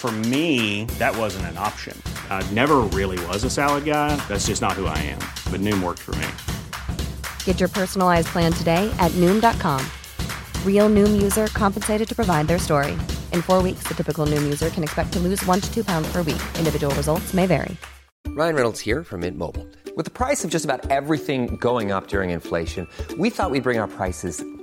For me, that wasn't an option. I never really was a salad guy. That's just not who I am. But Noom worked for me. Get your personalized plan today at Noom.com. Real Noom user compensated to provide their story. In four weeks, the typical Noom user can expect to lose one to two pounds per week. Individual results may vary. Ryan Reynolds here from Mint Mobile. With the price of just about everything going up during inflation, we thought we'd bring our prices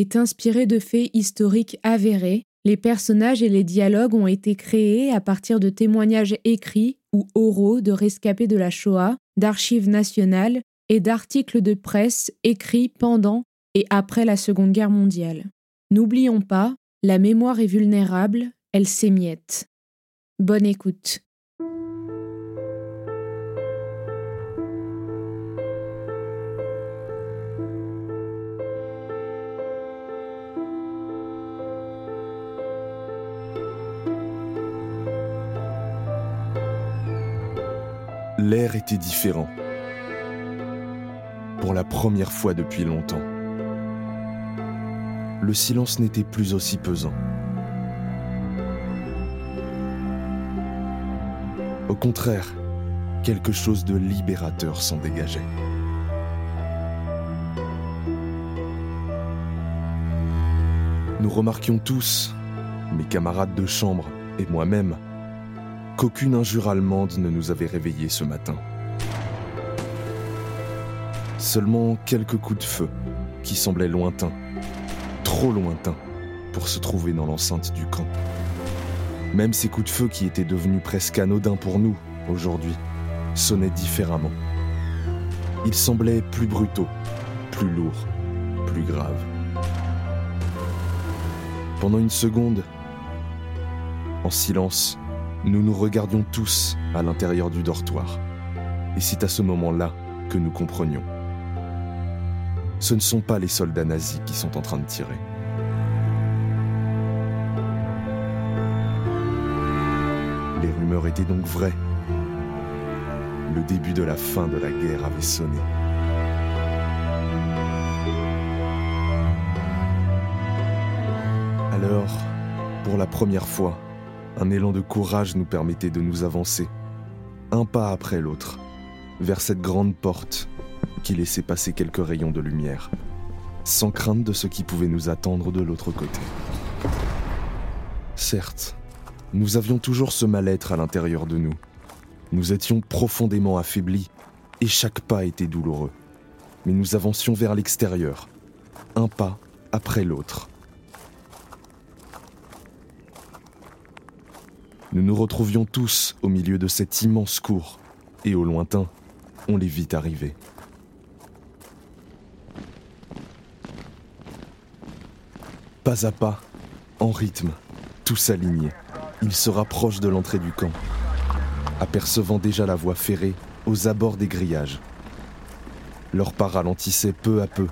est inspirée de faits historiques avérés. Les personnages et les dialogues ont été créés à partir de témoignages écrits ou oraux de rescapés de la Shoah, d'archives nationales et d'articles de presse écrits pendant et après la Seconde Guerre mondiale. N'oublions pas, la mémoire est vulnérable, elle s'émiette. Bonne écoute. Était différent. Pour la première fois depuis longtemps. Le silence n'était plus aussi pesant. Au contraire, quelque chose de libérateur s'en dégageait. Nous remarquions tous, mes camarades de chambre et moi-même, qu'aucune injure allemande ne nous avait réveillés ce matin. Seulement quelques coups de feu qui semblaient lointains, trop lointains pour se trouver dans l'enceinte du camp. Même ces coups de feu qui étaient devenus presque anodins pour nous aujourd'hui sonnaient différemment. Ils semblaient plus brutaux, plus lourds, plus graves. Pendant une seconde, en silence, nous nous regardions tous à l'intérieur du dortoir. Et c'est à ce moment-là que nous comprenions. Ce ne sont pas les soldats nazis qui sont en train de tirer. Les rumeurs étaient donc vraies. Le début de la fin de la guerre avait sonné. Alors, pour la première fois, un élan de courage nous permettait de nous avancer, un pas après l'autre, vers cette grande porte qui laissait passer quelques rayons de lumière, sans crainte de ce qui pouvait nous attendre de l'autre côté. Certes, nous avions toujours ce mal-être à l'intérieur de nous. Nous étions profondément affaiblis et chaque pas était douloureux. Mais nous avancions vers l'extérieur, un pas après l'autre. Nous nous retrouvions tous au milieu de cette immense cour, et au lointain, on les vit arriver. Pas à pas, en rythme, tous alignés, ils se rapprochent de l'entrée du camp, apercevant déjà la voie ferrée aux abords des grillages. Leur pas ralentissait peu à peu.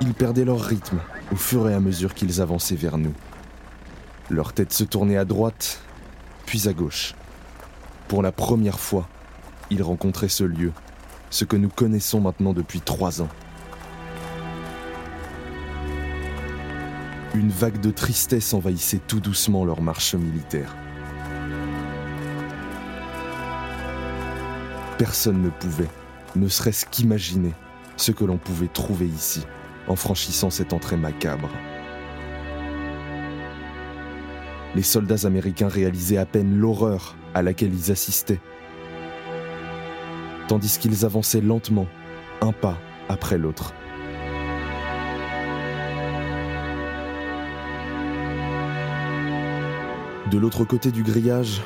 Ils perdaient leur rythme au fur et à mesure qu'ils avançaient vers nous. Leur tête se tournait à droite, puis à gauche. Pour la première fois, ils rencontraient ce lieu, ce que nous connaissons maintenant depuis trois ans. Une vague de tristesse envahissait tout doucement leur marche militaire. Personne ne pouvait, ne serait-ce qu'imaginer, ce que l'on pouvait trouver ici, en franchissant cette entrée macabre. Les soldats américains réalisaient à peine l'horreur à laquelle ils assistaient. tandis qu'ils avançaient lentement, un pas après l'autre. De l'autre côté du grillage,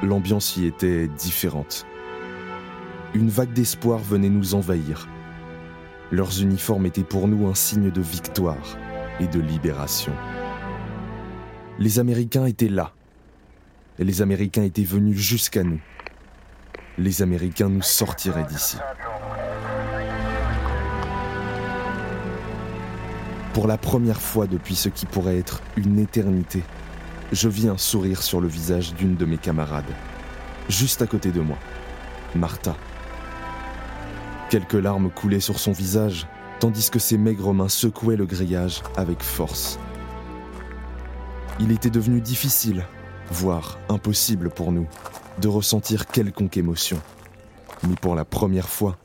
l'ambiance y était différente. Une vague d'espoir venait nous envahir. Leurs uniformes étaient pour nous un signe de victoire et de libération. Les Américains étaient là. Les Américains étaient venus jusqu'à nous. Les Américains nous sortiraient d'ici. Pour la première fois depuis ce qui pourrait être une éternité, je vis un sourire sur le visage d'une de mes camarades, juste à côté de moi, Martha. Quelques larmes coulaient sur son visage, tandis que ses maigres mains secouaient le grillage avec force. Il était devenu difficile, voire impossible pour nous, de ressentir quelconque émotion. Mais pour la première fois,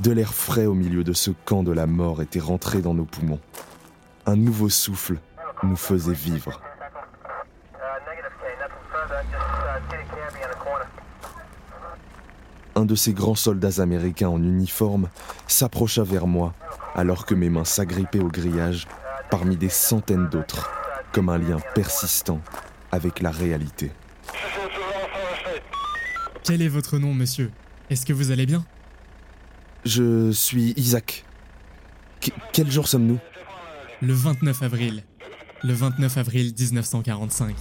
de l'air frais au milieu de ce camp de la mort était rentré dans nos poumons. Un nouveau souffle nous faisait vivre. Un de ces grands soldats américains en uniforme s'approcha vers moi alors que mes mains s'agrippaient au grillage parmi des centaines d'autres, comme un lien persistant avec la réalité. Quel est votre nom, monsieur? Est-ce que vous allez bien? Je suis Isaac. quel jour sommes-nous? Le 29 avril. Le 29 avril 1945.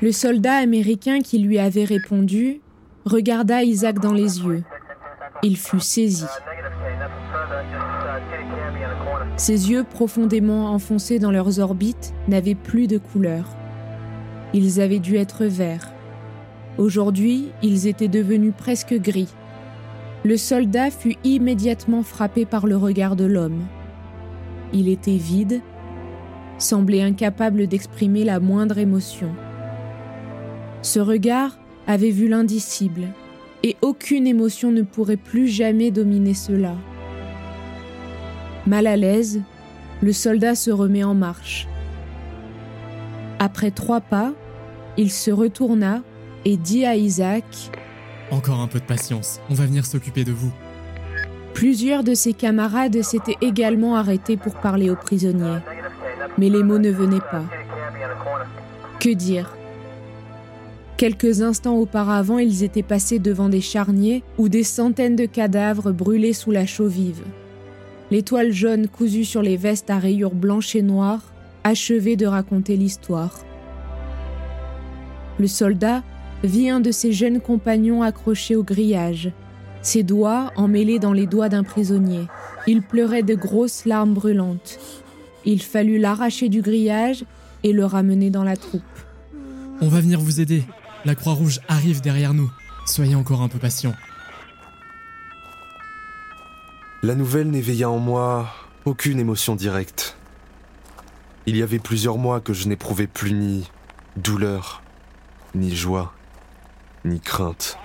Le soldat américain qui lui avait répondu regarda Isaac dans les yeux. Il fut saisi. Ses yeux profondément enfoncés dans leurs orbites n'avaient plus de couleur. Ils avaient dû être verts. Aujourd'hui, ils étaient devenus presque gris. Le soldat fut immédiatement frappé par le regard de l'homme. Il était vide, semblait incapable d'exprimer la moindre émotion. Ce regard avait vu l'indicible, et aucune émotion ne pourrait plus jamais dominer cela. Mal à l'aise, le soldat se remet en marche. Après trois pas, il se retourna et dit à Isaac Encore un peu de patience, on va venir s'occuper de vous. Plusieurs de ses camarades s'étaient également arrêtés pour parler aux prisonniers, mais les mots ne venaient pas. Que dire? Quelques instants auparavant, ils étaient passés devant des charniers où des centaines de cadavres brûlaient sous la chaux vive. L'étoile jaune cousue sur les vestes à rayures blanches et noires achevait de raconter l'histoire. Le soldat vit un de ses jeunes compagnons accroché au grillage, ses doigts emmêlés dans les doigts d'un prisonnier. Il pleurait de grosses larmes brûlantes. Il fallut l'arracher du grillage et le ramener dans la troupe. On va venir vous aider, la Croix-Rouge arrive derrière nous. Soyez encore un peu patient. La nouvelle n'éveilla en moi aucune émotion directe. Il y avait plusieurs mois que je n'éprouvais plus ni douleur, ni joie, ni crainte.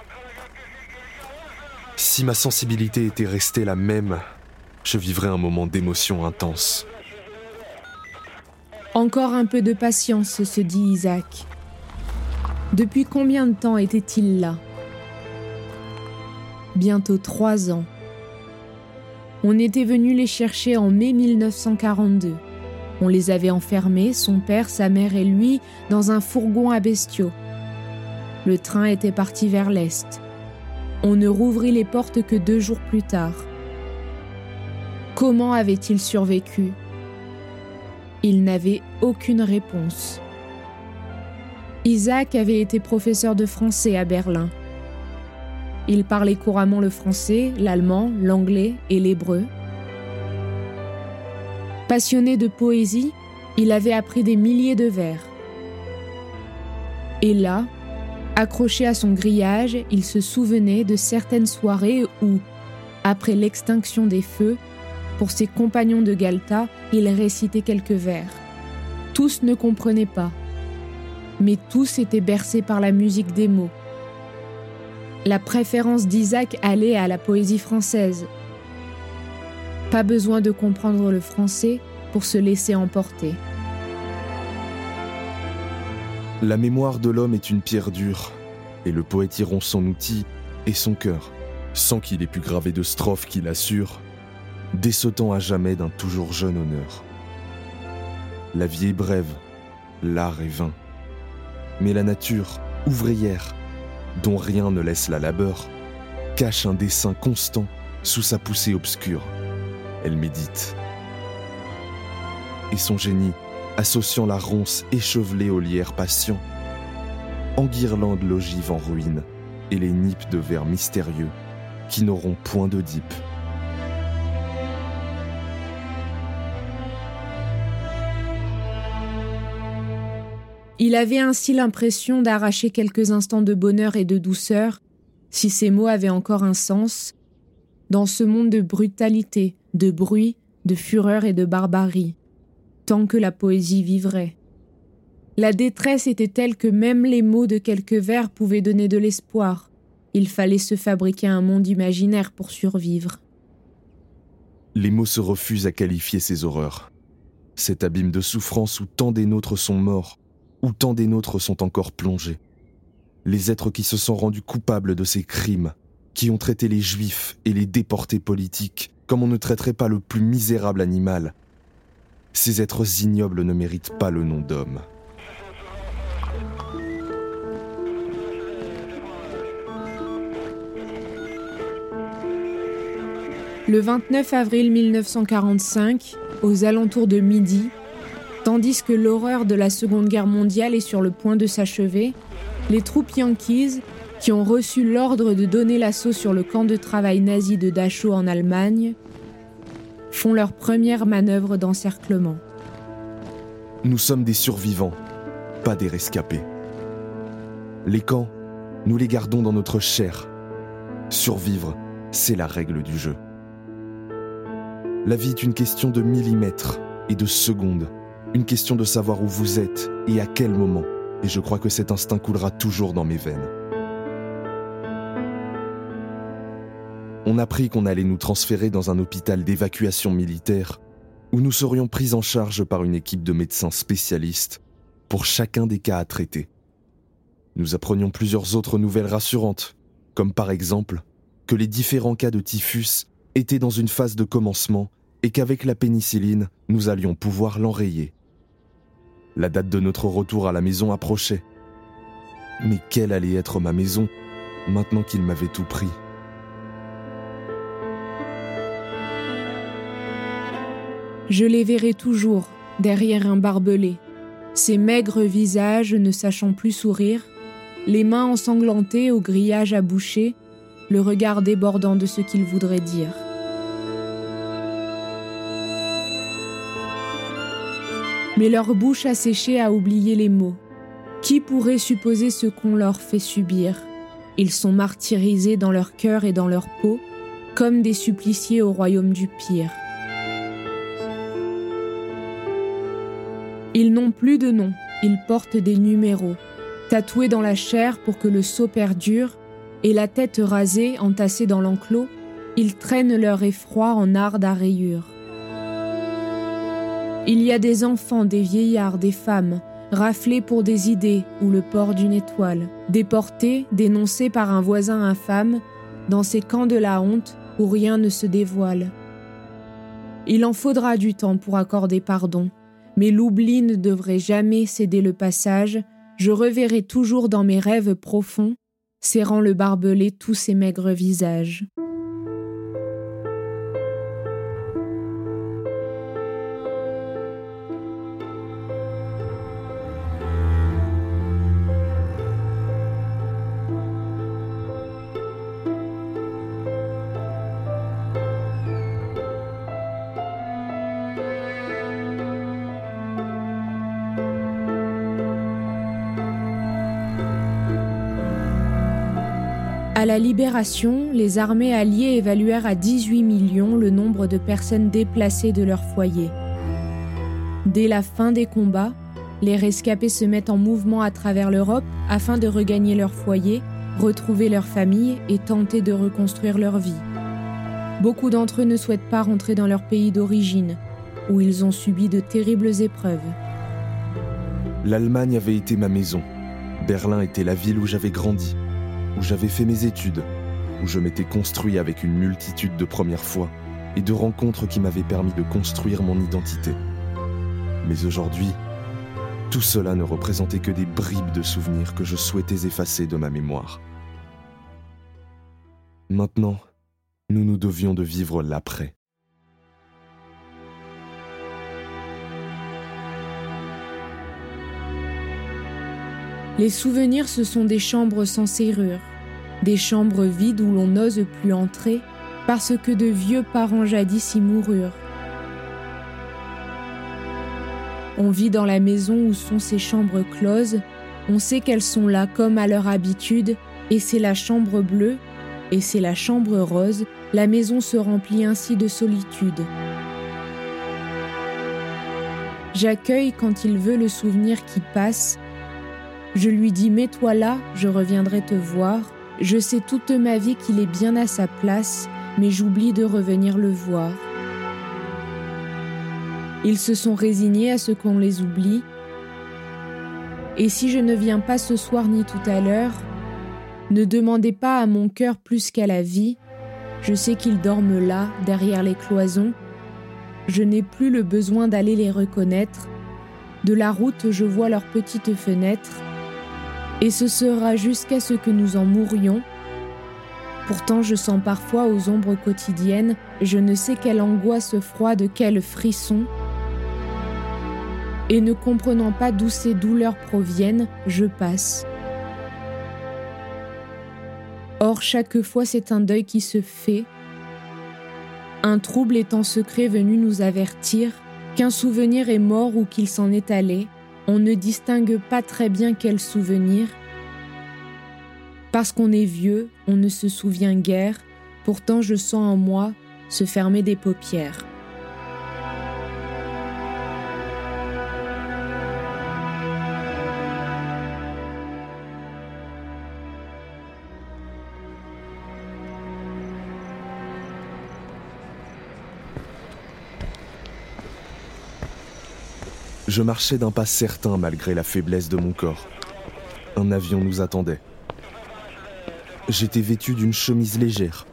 Si ma sensibilité était restée la même, je vivrais un moment d'émotion intense. Encore un peu de patience, se dit Isaac. Depuis combien de temps était-il là? Bientôt trois ans. On était venu les chercher en mai 1942. On les avait enfermés, son père, sa mère et lui, dans un fourgon à bestiaux. Le train était parti vers l'est. On ne rouvrit les portes que deux jours plus tard. Comment avait-il survécu? Il n'avait aucune réponse. Isaac avait été professeur de français à Berlin. Il parlait couramment le français, l'allemand, l'anglais et l'hébreu. Passionné de poésie, il avait appris des milliers de vers. Et là, accroché à son grillage, il se souvenait de certaines soirées où, après l'extinction des feux, pour ses compagnons de Galta, il récitait quelques vers. Tous ne comprenaient pas mais tous étaient bercés par la musique des mots. La préférence d'Isaac allait à la poésie française. Pas besoin de comprendre le français pour se laisser emporter. La mémoire de l'homme est une pierre dure, et le poète son outil et son cœur, sans qu'il ait pu graver de strophes qui l'assurent, dessautant à jamais d'un toujours jeune honneur. La vie est brève, l'art est vain. Mais la nature, ouvrière, dont rien ne laisse la labeur, cache un dessin constant sous sa poussée obscure. Elle médite. Et son génie, associant la ronce échevelée au lierre patient, enguirlande l'ogive en ruine et les nippes de vers mystérieux qui n'auront point d'Oedipe. Il avait ainsi l'impression d'arracher quelques instants de bonheur et de douceur, si ces mots avaient encore un sens, dans ce monde de brutalité, de bruit, de fureur et de barbarie, tant que la poésie vivrait. La détresse était telle que même les mots de quelques vers pouvaient donner de l'espoir. Il fallait se fabriquer un monde imaginaire pour survivre. Les mots se refusent à qualifier ces horreurs. Cet abîme de souffrance où tant des nôtres sont morts, où tant des nôtres sont encore plongés. Les êtres qui se sont rendus coupables de ces crimes, qui ont traité les juifs et les déportés politiques comme on ne traiterait pas le plus misérable animal. Ces êtres ignobles ne méritent pas le nom d'homme. Le 29 avril 1945, aux alentours de midi, Tandis que l'horreur de la Seconde Guerre mondiale est sur le point de s'achever, les troupes yankees, qui ont reçu l'ordre de donner l'assaut sur le camp de travail nazi de Dachau en Allemagne, font leur première manœuvre d'encerclement. Nous sommes des survivants, pas des rescapés. Les camps, nous les gardons dans notre chair. Survivre, c'est la règle du jeu. La vie est une question de millimètres et de secondes une question de savoir où vous êtes et à quel moment, et je crois que cet instinct coulera toujours dans mes veines. On apprit qu'on allait nous transférer dans un hôpital d'évacuation militaire où nous serions pris en charge par une équipe de médecins spécialistes pour chacun des cas à traiter. Nous apprenions plusieurs autres nouvelles rassurantes, comme par exemple que les différents cas de typhus étaient dans une phase de commencement et qu'avec la pénicilline, nous allions pouvoir l'enrayer. La date de notre retour à la maison approchait. Mais quelle allait être ma maison maintenant qu'il m'avait tout pris? Je les verrai toujours derrière un barbelé, ces maigres visages ne sachant plus sourire, les mains ensanglantées au grillage à boucher, le regard débordant de ce qu'ils voudraient dire. Mais leur bouche asséchée a oublié les mots. Qui pourrait supposer ce qu'on leur fait subir? Ils sont martyrisés dans leur cœur et dans leur peau, comme des suppliciés au royaume du pire. Ils n'ont plus de nom, ils portent des numéros, tatoués dans la chair pour que le sceau perdure, et la tête rasée, entassée dans l'enclos, ils traînent leur effroi en arde à rayures. Il y a des enfants, des vieillards, des femmes, raflés pour des idées ou le port d'une étoile, déportés, dénoncés par un voisin infâme, dans ces camps de la honte où rien ne se dévoile. Il en faudra du temps pour accorder pardon, mais l'oubli ne devrait jamais céder le passage, je reverrai toujours dans mes rêves profonds, serrant le barbelé tous ces maigres visages. La libération, les armées alliées évaluèrent à 18 millions le nombre de personnes déplacées de leur foyer. Dès la fin des combats, les rescapés se mettent en mouvement à travers l'Europe afin de regagner leur foyer, retrouver leur famille et tenter de reconstruire leur vie. Beaucoup d'entre eux ne souhaitent pas rentrer dans leur pays d'origine, où ils ont subi de terribles épreuves. L'Allemagne avait été ma maison. Berlin était la ville où j'avais grandi où j'avais fait mes études, où je m'étais construit avec une multitude de premières fois et de rencontres qui m'avaient permis de construire mon identité. Mais aujourd'hui, tout cela ne représentait que des bribes de souvenirs que je souhaitais effacer de ma mémoire. Maintenant, nous nous devions de vivre l'après. Les souvenirs, ce sont des chambres sans serrure, des chambres vides où l'on n'ose plus entrer parce que de vieux parents jadis y moururent. On vit dans la maison où sont ces chambres closes, on sait qu'elles sont là comme à leur habitude, et c'est la chambre bleue, et c'est la chambre rose, la maison se remplit ainsi de solitude. J'accueille quand il veut le souvenir qui passe, je lui dis Mets-toi là, je reviendrai te voir. Je sais toute ma vie qu'il est bien à sa place, mais j'oublie de revenir le voir. Ils se sont résignés à ce qu'on les oublie. Et si je ne viens pas ce soir ni tout à l'heure, ne demandez pas à mon cœur plus qu'à la vie. Je sais qu'ils dorment là, derrière les cloisons. Je n'ai plus le besoin d'aller les reconnaître. De la route, je vois leurs petites fenêtres et ce sera jusqu'à ce que nous en mourions. Pourtant je sens parfois aux ombres quotidiennes, je ne sais quelle angoisse froide, quel frisson. Et ne comprenant pas d'où ces douleurs proviennent, je passe. Or chaque fois c'est un deuil qui se fait. Un trouble est en secret venu nous avertir qu'un souvenir est mort ou qu'il s'en est allé, on ne distingue pas très bien quel souvenir. Parce qu'on est vieux, on ne se souvient guère, pourtant je sens en moi se fermer des paupières. Je marchais d'un pas certain malgré la faiblesse de mon corps. Un avion nous attendait. J'étais vêtu d'une chemise légère,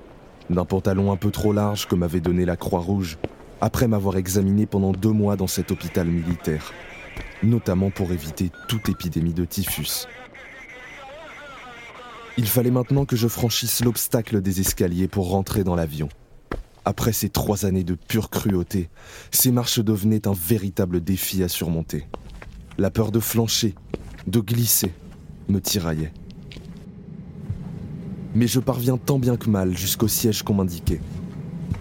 d'un pantalon un peu trop large que m'avait donné la Croix-Rouge, après m'avoir examiné pendant deux mois dans cet hôpital militaire, notamment pour éviter toute épidémie de typhus. Il fallait maintenant que je franchisse l'obstacle des escaliers pour rentrer dans l'avion. Après ces trois années de pure cruauté, ces marches devenaient un véritable défi à surmonter. La peur de flancher, de glisser, me tiraillait. Mais je parviens tant bien que mal jusqu'au siège qu'on m'indiquait.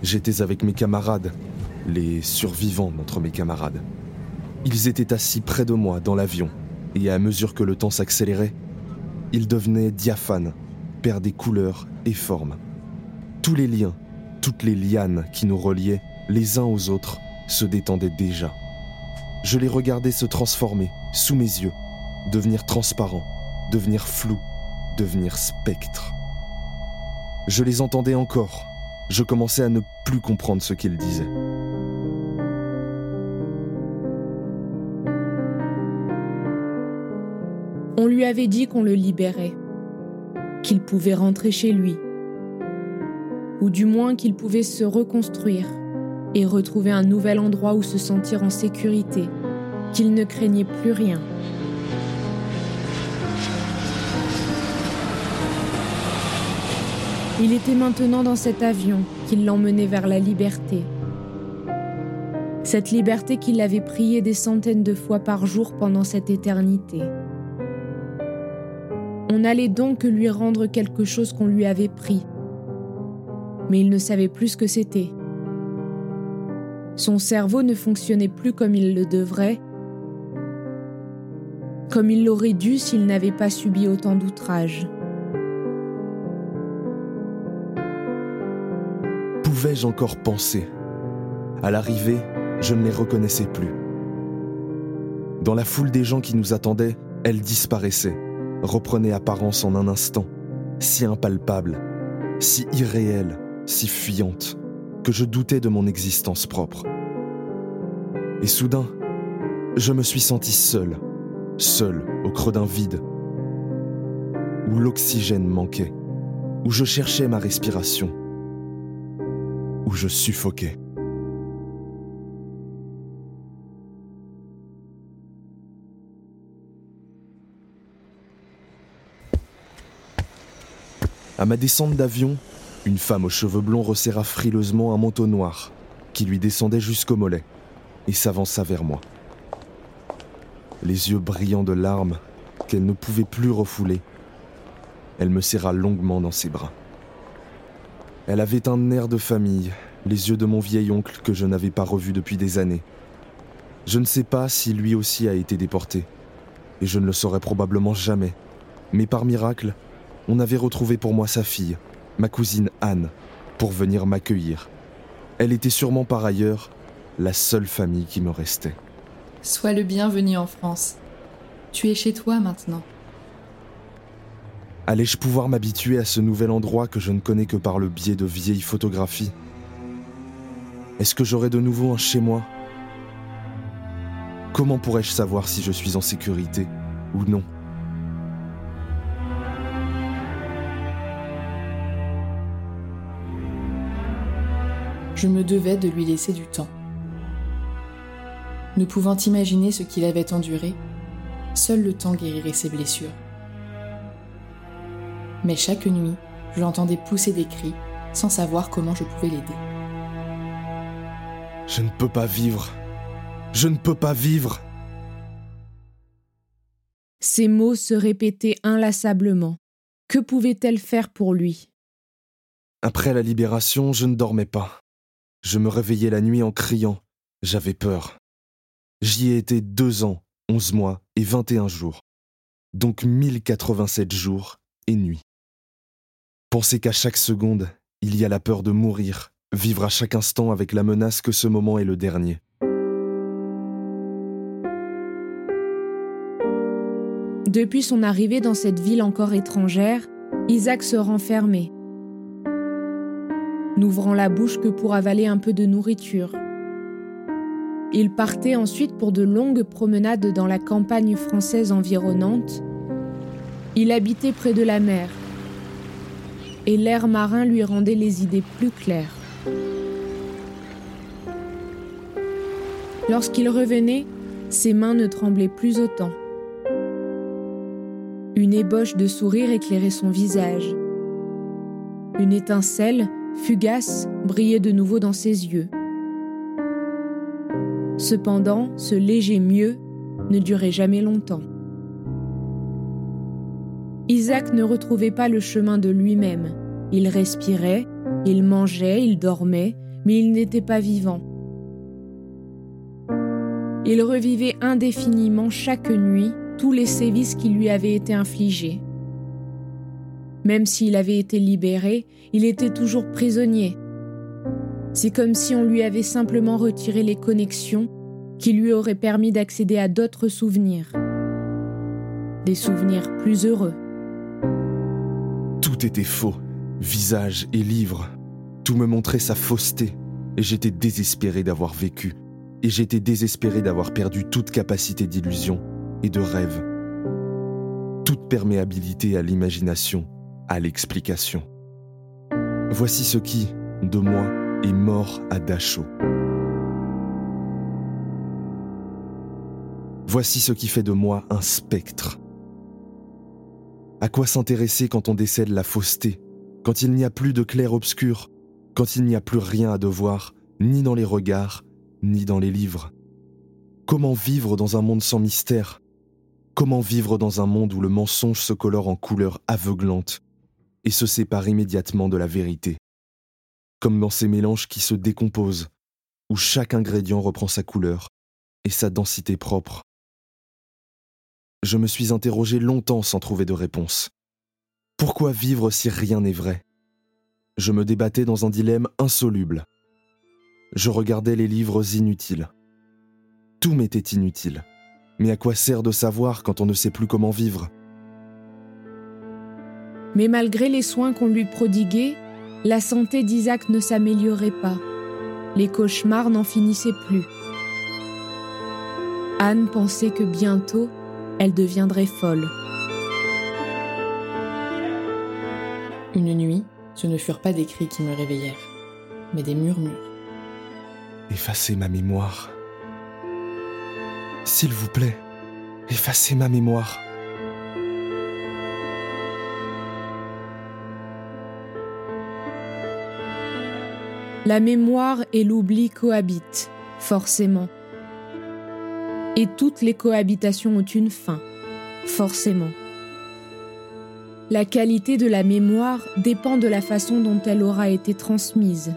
J'étais avec mes camarades, les survivants d'entre mes camarades. Ils étaient assis près de moi dans l'avion, et à mesure que le temps s'accélérait, ils devenaient diaphanes, perdaient couleurs et formes. Tous les liens toutes les lianes qui nous reliaient les uns aux autres se détendaient déjà. Je les regardais se transformer sous mes yeux, devenir transparents, devenir flous, devenir spectres. Je les entendais encore. Je commençais à ne plus comprendre ce qu'ils disaient. On lui avait dit qu'on le libérait, qu'il pouvait rentrer chez lui, ou du moins qu'il pouvait se reconstruire et retrouver un nouvel endroit où se sentir en sécurité, qu'il ne craignait plus rien. Il était maintenant dans cet avion qui l'emmenait vers la liberté. Cette liberté qu'il avait priée des centaines de fois par jour pendant cette éternité. On allait donc lui rendre quelque chose qu'on lui avait pris, mais il ne savait plus ce que c'était. Son cerveau ne fonctionnait plus comme il le devrait, comme il l'aurait dû s'il n'avait pas subi autant d'outrages. Pouvais-je encore penser? À l'arrivée, je ne les reconnaissais plus. Dans la foule des gens qui nous attendaient, elles disparaissaient, reprenaient apparence en un instant, si impalpable, si irréelle, si fuyante, que je doutais de mon existence propre. Et soudain, je me suis senti seul, seul au creux d'un vide, où l'oxygène manquait, où je cherchais ma respiration, où je suffoquais. À ma descente d'avion, une femme aux cheveux blonds resserra frileusement un manteau noir qui lui descendait jusqu'au mollet et s'avança vers moi. Les yeux brillants de larmes qu'elle ne pouvait plus refouler, elle me serra longuement dans ses bras. Elle avait un air de famille, les yeux de mon vieil oncle que je n'avais pas revu depuis des années. Je ne sais pas si lui aussi a été déporté, et je ne le saurai probablement jamais, mais par miracle, on avait retrouvé pour moi sa fille, ma cousine Anne, pour venir m'accueillir. Elle était sûrement par ailleurs la seule famille qui me restait. Sois le bienvenu en France. Tu es chez toi maintenant. Allais-je pouvoir m'habituer à ce nouvel endroit que je ne connais que par le biais de vieilles photographies? Est-ce que j'aurai de nouveau un chez moi? Comment pourrais-je savoir si je suis en sécurité ou non? Je me devais de lui laisser du temps. Ne pouvant imaginer ce qu'il avait enduré, seul le temps guérirait ses blessures. Mais chaque nuit, je l'entendais pousser des cris sans savoir comment je pouvais l'aider. Je ne peux pas vivre. Je ne peux pas vivre. Ces mots se répétaient inlassablement. Que pouvait-elle faire pour lui? Après la libération, je ne dormais pas. Je me réveillais la nuit en criant. J'avais peur. J'y ai été deux ans, onze mois et vingt et un jours. Donc 1087 jours et nuits. Pensez qu'à chaque seconde, il y a la peur de mourir, vivre à chaque instant avec la menace que ce moment est le dernier. Depuis son arrivée dans cette ville encore étrangère, Isaac se renfermait, n'ouvrant la bouche que pour avaler un peu de nourriture. Il partait ensuite pour de longues promenades dans la campagne française environnante. Il habitait près de la mer, et l'air marin lui rendait les idées plus claires. Lorsqu'il revenait, ses mains ne tremblaient plus autant. Une ébauche de sourire éclairait son visage. Une étincelle fugace, brillait de nouveau dans ses yeux. Cependant, ce léger mieux ne durait jamais longtemps. Isaac ne retrouvait pas le chemin de lui-même. Il respirait, il mangeait, il dormait, mais il n'était pas vivant. Il revivait indéfiniment chaque nuit tous les sévices qui lui avaient été infligés. Même s'il avait été libéré, il était toujours prisonnier. C'est comme si on lui avait simplement retiré les connexions qui lui auraient permis d'accéder à d'autres souvenirs. Des souvenirs plus heureux. Tout était faux, visage et livre. Tout me montrait sa fausseté, et j'étais désespéré d'avoir vécu, et j'étais désespéré d'avoir perdu toute capacité d'illusion et de rêve, toute perméabilité à l'imagination à l'explication. Voici ce qui, de moi, est mort à Dachau. Voici ce qui fait de moi un spectre. À quoi s'intéresser quand on décède la fausseté, quand il n'y a plus de clair-obscur, quand il n'y a plus rien à devoir, ni dans les regards, ni dans les livres? Comment vivre dans un monde sans mystère? Comment vivre dans un monde où le mensonge se colore en couleurs aveuglantes et se sépare immédiatement de la vérité. Comme dans ces mélanges qui se décomposent, où chaque ingrédient reprend sa couleur et sa densité propre. Je me suis interrogé longtemps sans trouver de réponse. Pourquoi vivre si rien n'est vrai? Je me débattais dans un dilemme insoluble. Je regardais les livres inutiles. Tout m'était inutile. Mais à quoi sert de savoir quand on ne sait plus comment vivre? Mais malgré les soins qu'on lui prodiguait, la santé d'Isaac ne s'améliorait pas. Les cauchemars n'en finissaient plus. Anne pensait que bientôt, elle deviendrait folle. Une nuit, ce ne furent pas des cris qui me réveillèrent, mais des murmures. Effacez ma mémoire. S'il vous plaît, effacez ma mémoire. La mémoire et l'oubli cohabitent, forcément. Et toutes les cohabitations ont une fin, forcément. La qualité de la mémoire dépend de la façon dont elle aura été transmise.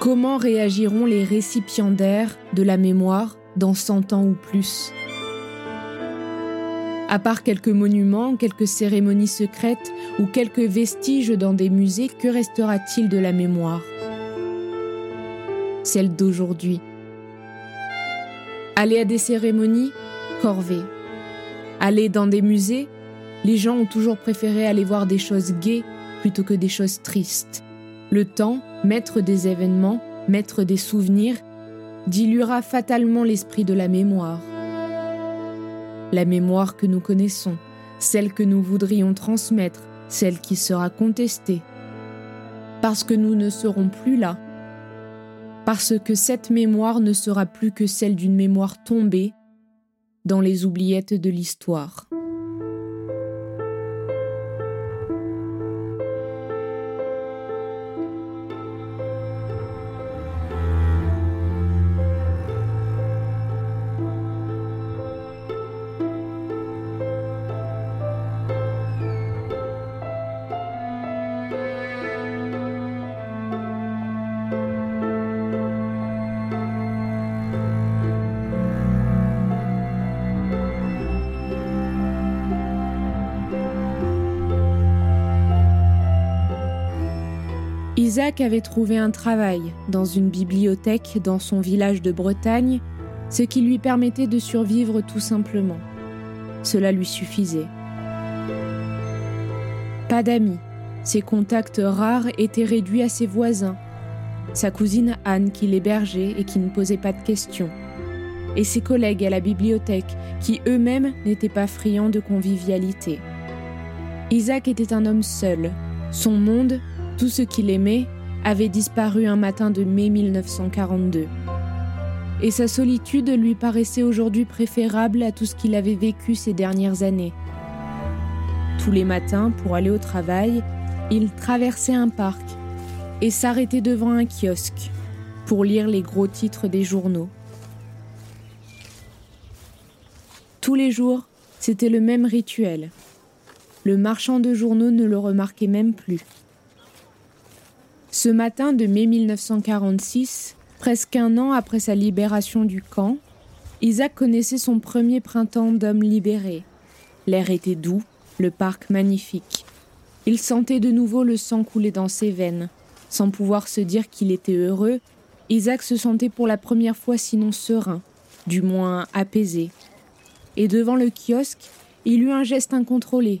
Comment réagiront les récipiendaires de la mémoire dans 100 ans ou plus? À part quelques monuments, quelques cérémonies secrètes ou quelques vestiges dans des musées, que restera-t-il de la mémoire? Celle d'aujourd'hui. Aller à des cérémonies? Corvée. Aller dans des musées? Les gens ont toujours préféré aller voir des choses gaies plutôt que des choses tristes. Le temps, maître des événements, maître des souvenirs, diluera fatalement l'esprit de la mémoire. La mémoire que nous connaissons, celle que nous voudrions transmettre, celle qui sera contestée. Parce que nous ne serons plus là. Parce que cette mémoire ne sera plus que celle d'une mémoire tombée dans les oubliettes de l'histoire. Isaac avait trouvé un travail dans une bibliothèque dans son village de Bretagne, ce qui lui permettait de survivre tout simplement. Cela lui suffisait. Pas d'amis, ses contacts rares étaient réduits à ses voisins, sa cousine Anne qui l'hébergeait et qui ne posait pas de questions, et ses collègues à la bibliothèque qui eux-mêmes n'étaient pas friands de convivialité. Isaac était un homme seul, son monde tout ce qu'il aimait avait disparu un matin de mai 1942. Et sa solitude lui paraissait aujourd'hui préférable à tout ce qu'il avait vécu ces dernières années. Tous les matins, pour aller au travail, il traversait un parc et s'arrêtait devant un kiosque pour lire les gros titres des journaux. Tous les jours, c'était le même rituel. Le marchand de journaux ne le remarquait même plus. Ce matin de mai 1946, presque un an après sa libération du camp, Isaac connaissait son premier printemps d'homme libéré. L'air était doux, le parc magnifique. Il sentait de nouveau le sang couler dans ses veines. Sans pouvoir se dire qu'il était heureux, Isaac se sentait pour la première fois sinon serein, du moins apaisé. Et devant le kiosque, il eut un geste incontrôlé.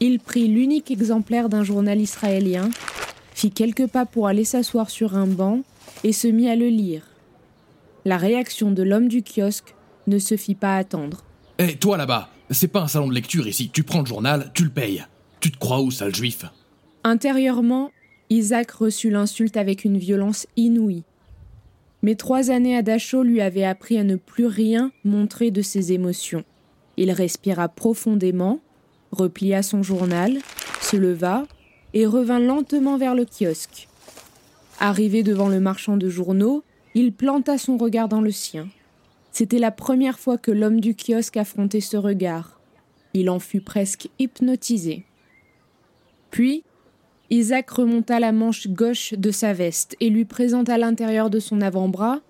Il prit l'unique exemplaire d'un journal israélien fit quelques pas pour aller s'asseoir sur un banc et se mit à le lire. La réaction de l'homme du kiosque ne se fit pas attendre. Hé, toi là-bas, c'est pas un salon de lecture ici. Tu prends le journal, tu le payes. Tu te crois où, sale juif? Intérieurement, Isaac reçut l'insulte avec une violence inouïe. Mais trois années à Dachau lui avaient appris à ne plus rien montrer de ses émotions. Il respira profondément, replia son journal, se leva et revint lentement vers le kiosque. Arrivé devant le marchand de journaux, il planta son regard dans le sien. C'était la première fois que l'homme du kiosque affrontait ce regard. Il en fut presque hypnotisé. Puis, Isaac remonta la manche gauche de sa veste et lui présenta l'intérieur de son avant-bras,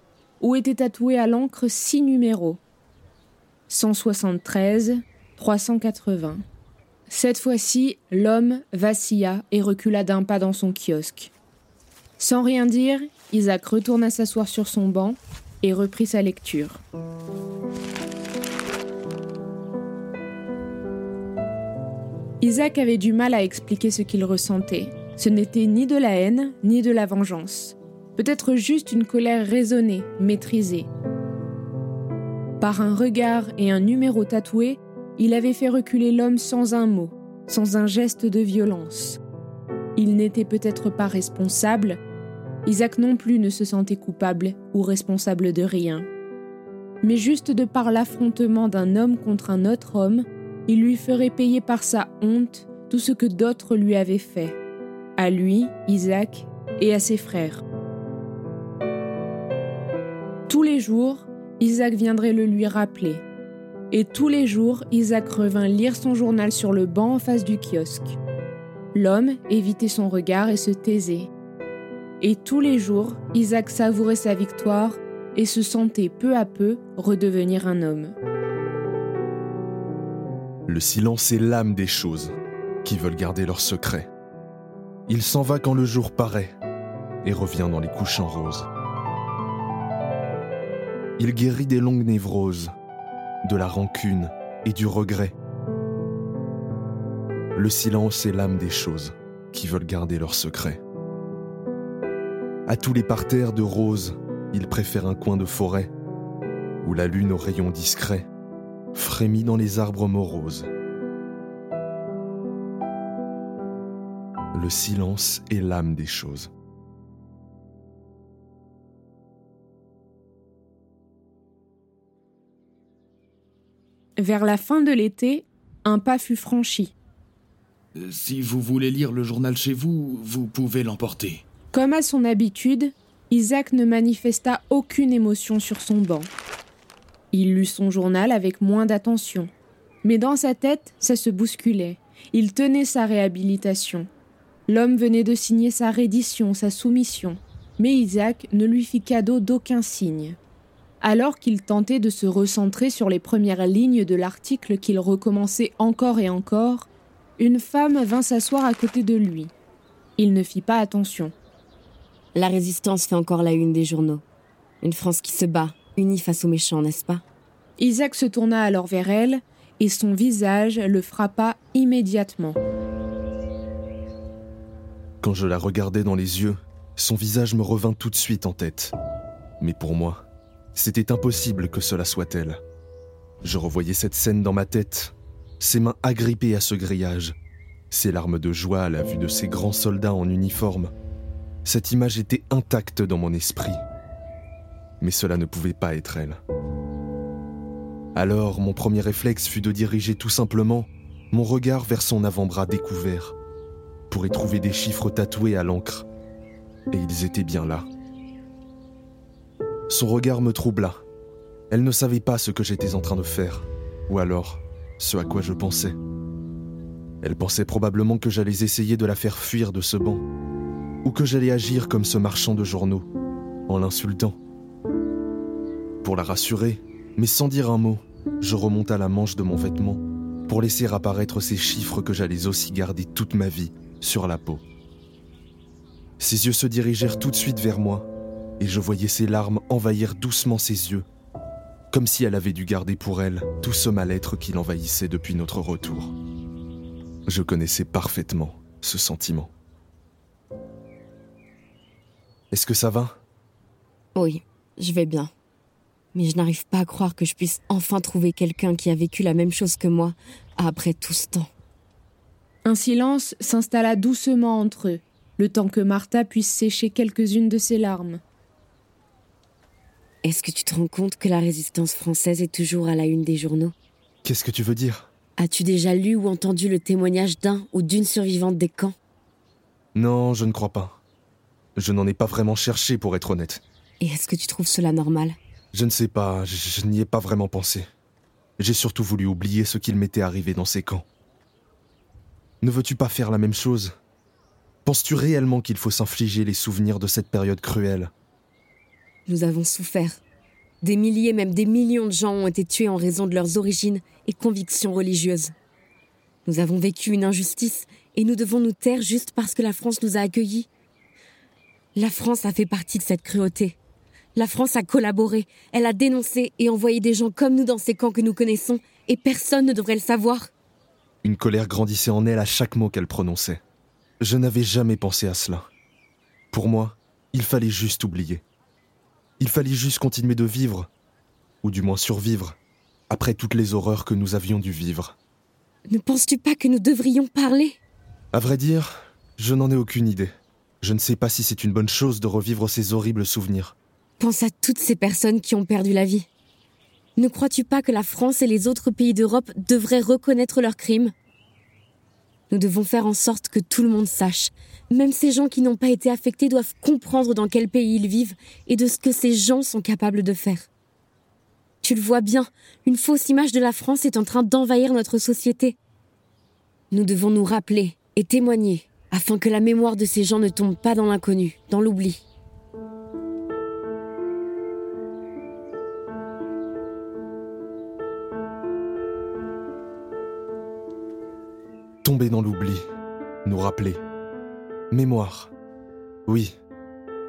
où étaient tatoués à l'encre six numéros 173, 380. Cette fois-ci, l'homme vacilla et recula d'un pas dans son kiosque. Sans rien dire, Isaac retourna s'asseoir sur son banc et reprit sa lecture. Isaac avait du mal à expliquer ce qu'il ressentait. Ce n'était ni de la haine, ni de la vengeance. Peut-être juste une colère raisonnée, maîtrisée. Par un regard et un numéro tatoué, il avait fait reculer l'homme sans un mot, sans un geste de violence. Il n'était peut-être pas responsable, Isaac non plus ne se sentait coupable ou responsable de rien. Mais juste de par l'affrontement d'un homme contre un autre homme, il lui ferait payer par sa honte tout ce que d'autres lui avaient fait, à lui, Isaac, et à ses frères. Tous les jours, Isaac viendrait le lui rappeler. Et tous les jours, Isaac revint lire son journal sur le banc en face du kiosque. L'homme évitait son regard et se taisait. Et tous les jours, Isaac savourait sa victoire et se sentait peu à peu redevenir un homme. Le silence est l'âme des choses qui veulent garder leur secret. Il s'en va quand le jour paraît et revient dans les couchants roses. Il guérit des longues névroses, de la rancune et du regret. Le silence est l'âme des choses qui veulent garder leur secret. À tous les parterres de roses, il préfère un coin de forêt où la lune aux rayons discrets frémit dans les arbres moroses. Le silence est l'âme des choses. Vers la fin de l'été, un pas fut franchi. Euh, Si vous voulez lire le journal chez vous, vous pouvez l'emporter. Comme à son habitude, Isaac ne manifesta aucune émotion sur son banc. Il lut son journal avec moins d'attention. Mais dans sa tête, ça se bousculait. Il tenait sa réhabilitation. L'homme venait de signer sa reddition, sa soumission. Mais Isaac ne lui fit cadeau d'aucun signe. Alors qu'il tentait de se recentrer sur les premières lignes de l'article qu'il recommençait encore et encore, une femme vint s'asseoir à côté de lui. Il ne fit pas attention. La résistance fait encore la une des journaux. Une France qui se bat, unie face aux méchants, n'est-ce pas? Isaac se tourna alors vers elle et son visage le frappa immédiatement. Quand je la regardais dans les yeux, son visage me revint tout de suite en tête. Mais pour moi, c'était impossible que cela soit elle. Je revoyais cette scène dans ma tête, ses mains agrippées à ce grillage, ses larmes de joie à la vue de ces grands soldats en uniforme. Cette image était intacte dans mon esprit. Mais cela ne pouvait pas être elle. Alors mon premier réflexe fut de diriger tout simplement mon regard vers son avant-bras découvert, pour y trouver des chiffres tatoués à l'encre. Et ils étaient bien là. Son regard me troubla. Elle ne savait pas ce que j'étais en train de faire, ou alors ce à quoi je pensais. Elle pensait probablement que j'allais essayer de la faire fuir de ce banc, ou que j'allais agir comme ce marchand de journaux, en l'insultant. Pour la rassurer, mais sans dire un mot, je remonta la manche de mon vêtement pour laisser apparaître ces chiffres que j'allais aussi garder toute ma vie sur la peau. Ses yeux se dirigèrent tout de suite vers moi, et je voyais ses larmes envahir doucement ses yeux, comme si elle avait dû garder pour elle tout ce mal-être qui l'envahissait depuis notre retour. Je connaissais parfaitement ce sentiment. Est-ce que ça va? Oui, je vais bien. Mais je n'arrive pas à croire que je puisse enfin trouver quelqu'un qui a vécu la même chose que moi après tout ce temps. Un silence s'installa doucement entre eux, le temps que Martha puisse sécher quelques-unes de ses larmes. Est-ce que tu te rends compte que la résistance française est toujours à la une des journaux? Qu'est-ce que tu veux dire? As-tu déjà lu ou entendu le témoignage d'un ou d'une survivante des camps? Non, je ne crois pas. Je n'en ai pas vraiment cherché pour être honnête. Et est-ce que tu trouves cela normal? Je ne sais pas, je, je n'y ai pas vraiment pensé. J'ai surtout voulu oublier ce qu'il m'était arrivé dans ces camps. Ne veux-tu pas faire la même chose? Penses-tu réellement qu'il faut s'infliger les souvenirs de cette période cruelle? Nous avons souffert. Des milliers, même des millions de gens ont été tués en raison de leurs origines et convictions religieuses. Nous avons vécu une injustice et nous devons nous taire juste parce que la France nous a accueillis. La France a fait partie de cette cruauté. La France a collaboré, elle a dénoncé et envoyé des gens comme nous dans ces camps que nous connaissons, et personne ne devrait le savoir. Une colère grandissait en elle à chaque mot qu'elle prononçait. Je n'avais jamais pensé à cela. Pour moi, il fallait juste oublier. Il fallait juste continuer de vivre, ou du moins survivre, après toutes les horreurs que nous avions dû vivre. Ne penses-tu pas que nous devrions parler? À vrai dire, je n'en ai aucune idée. Je ne sais pas si c'est une bonne chose de revivre ces horribles souvenirs. Pense à toutes ces personnes qui ont perdu la vie. Ne crois-tu pas que la France et les autres pays d'Europe devraient reconnaître leurs crimes? Nous devons faire en sorte que tout le monde sache. Même ces gens qui n'ont pas été affectés doivent comprendre dans quel pays ils vivent et de ce que ces gens sont capables de faire. Tu le vois bien, une fausse image de la France est en train d'envahir notre société. Nous devons nous rappeler et témoigner afin que la mémoire de ces gens ne tombe pas dans l'inconnu, dans l'oubli. Tomber dans l'oubli, nous rappeler. Mémoire. Oui,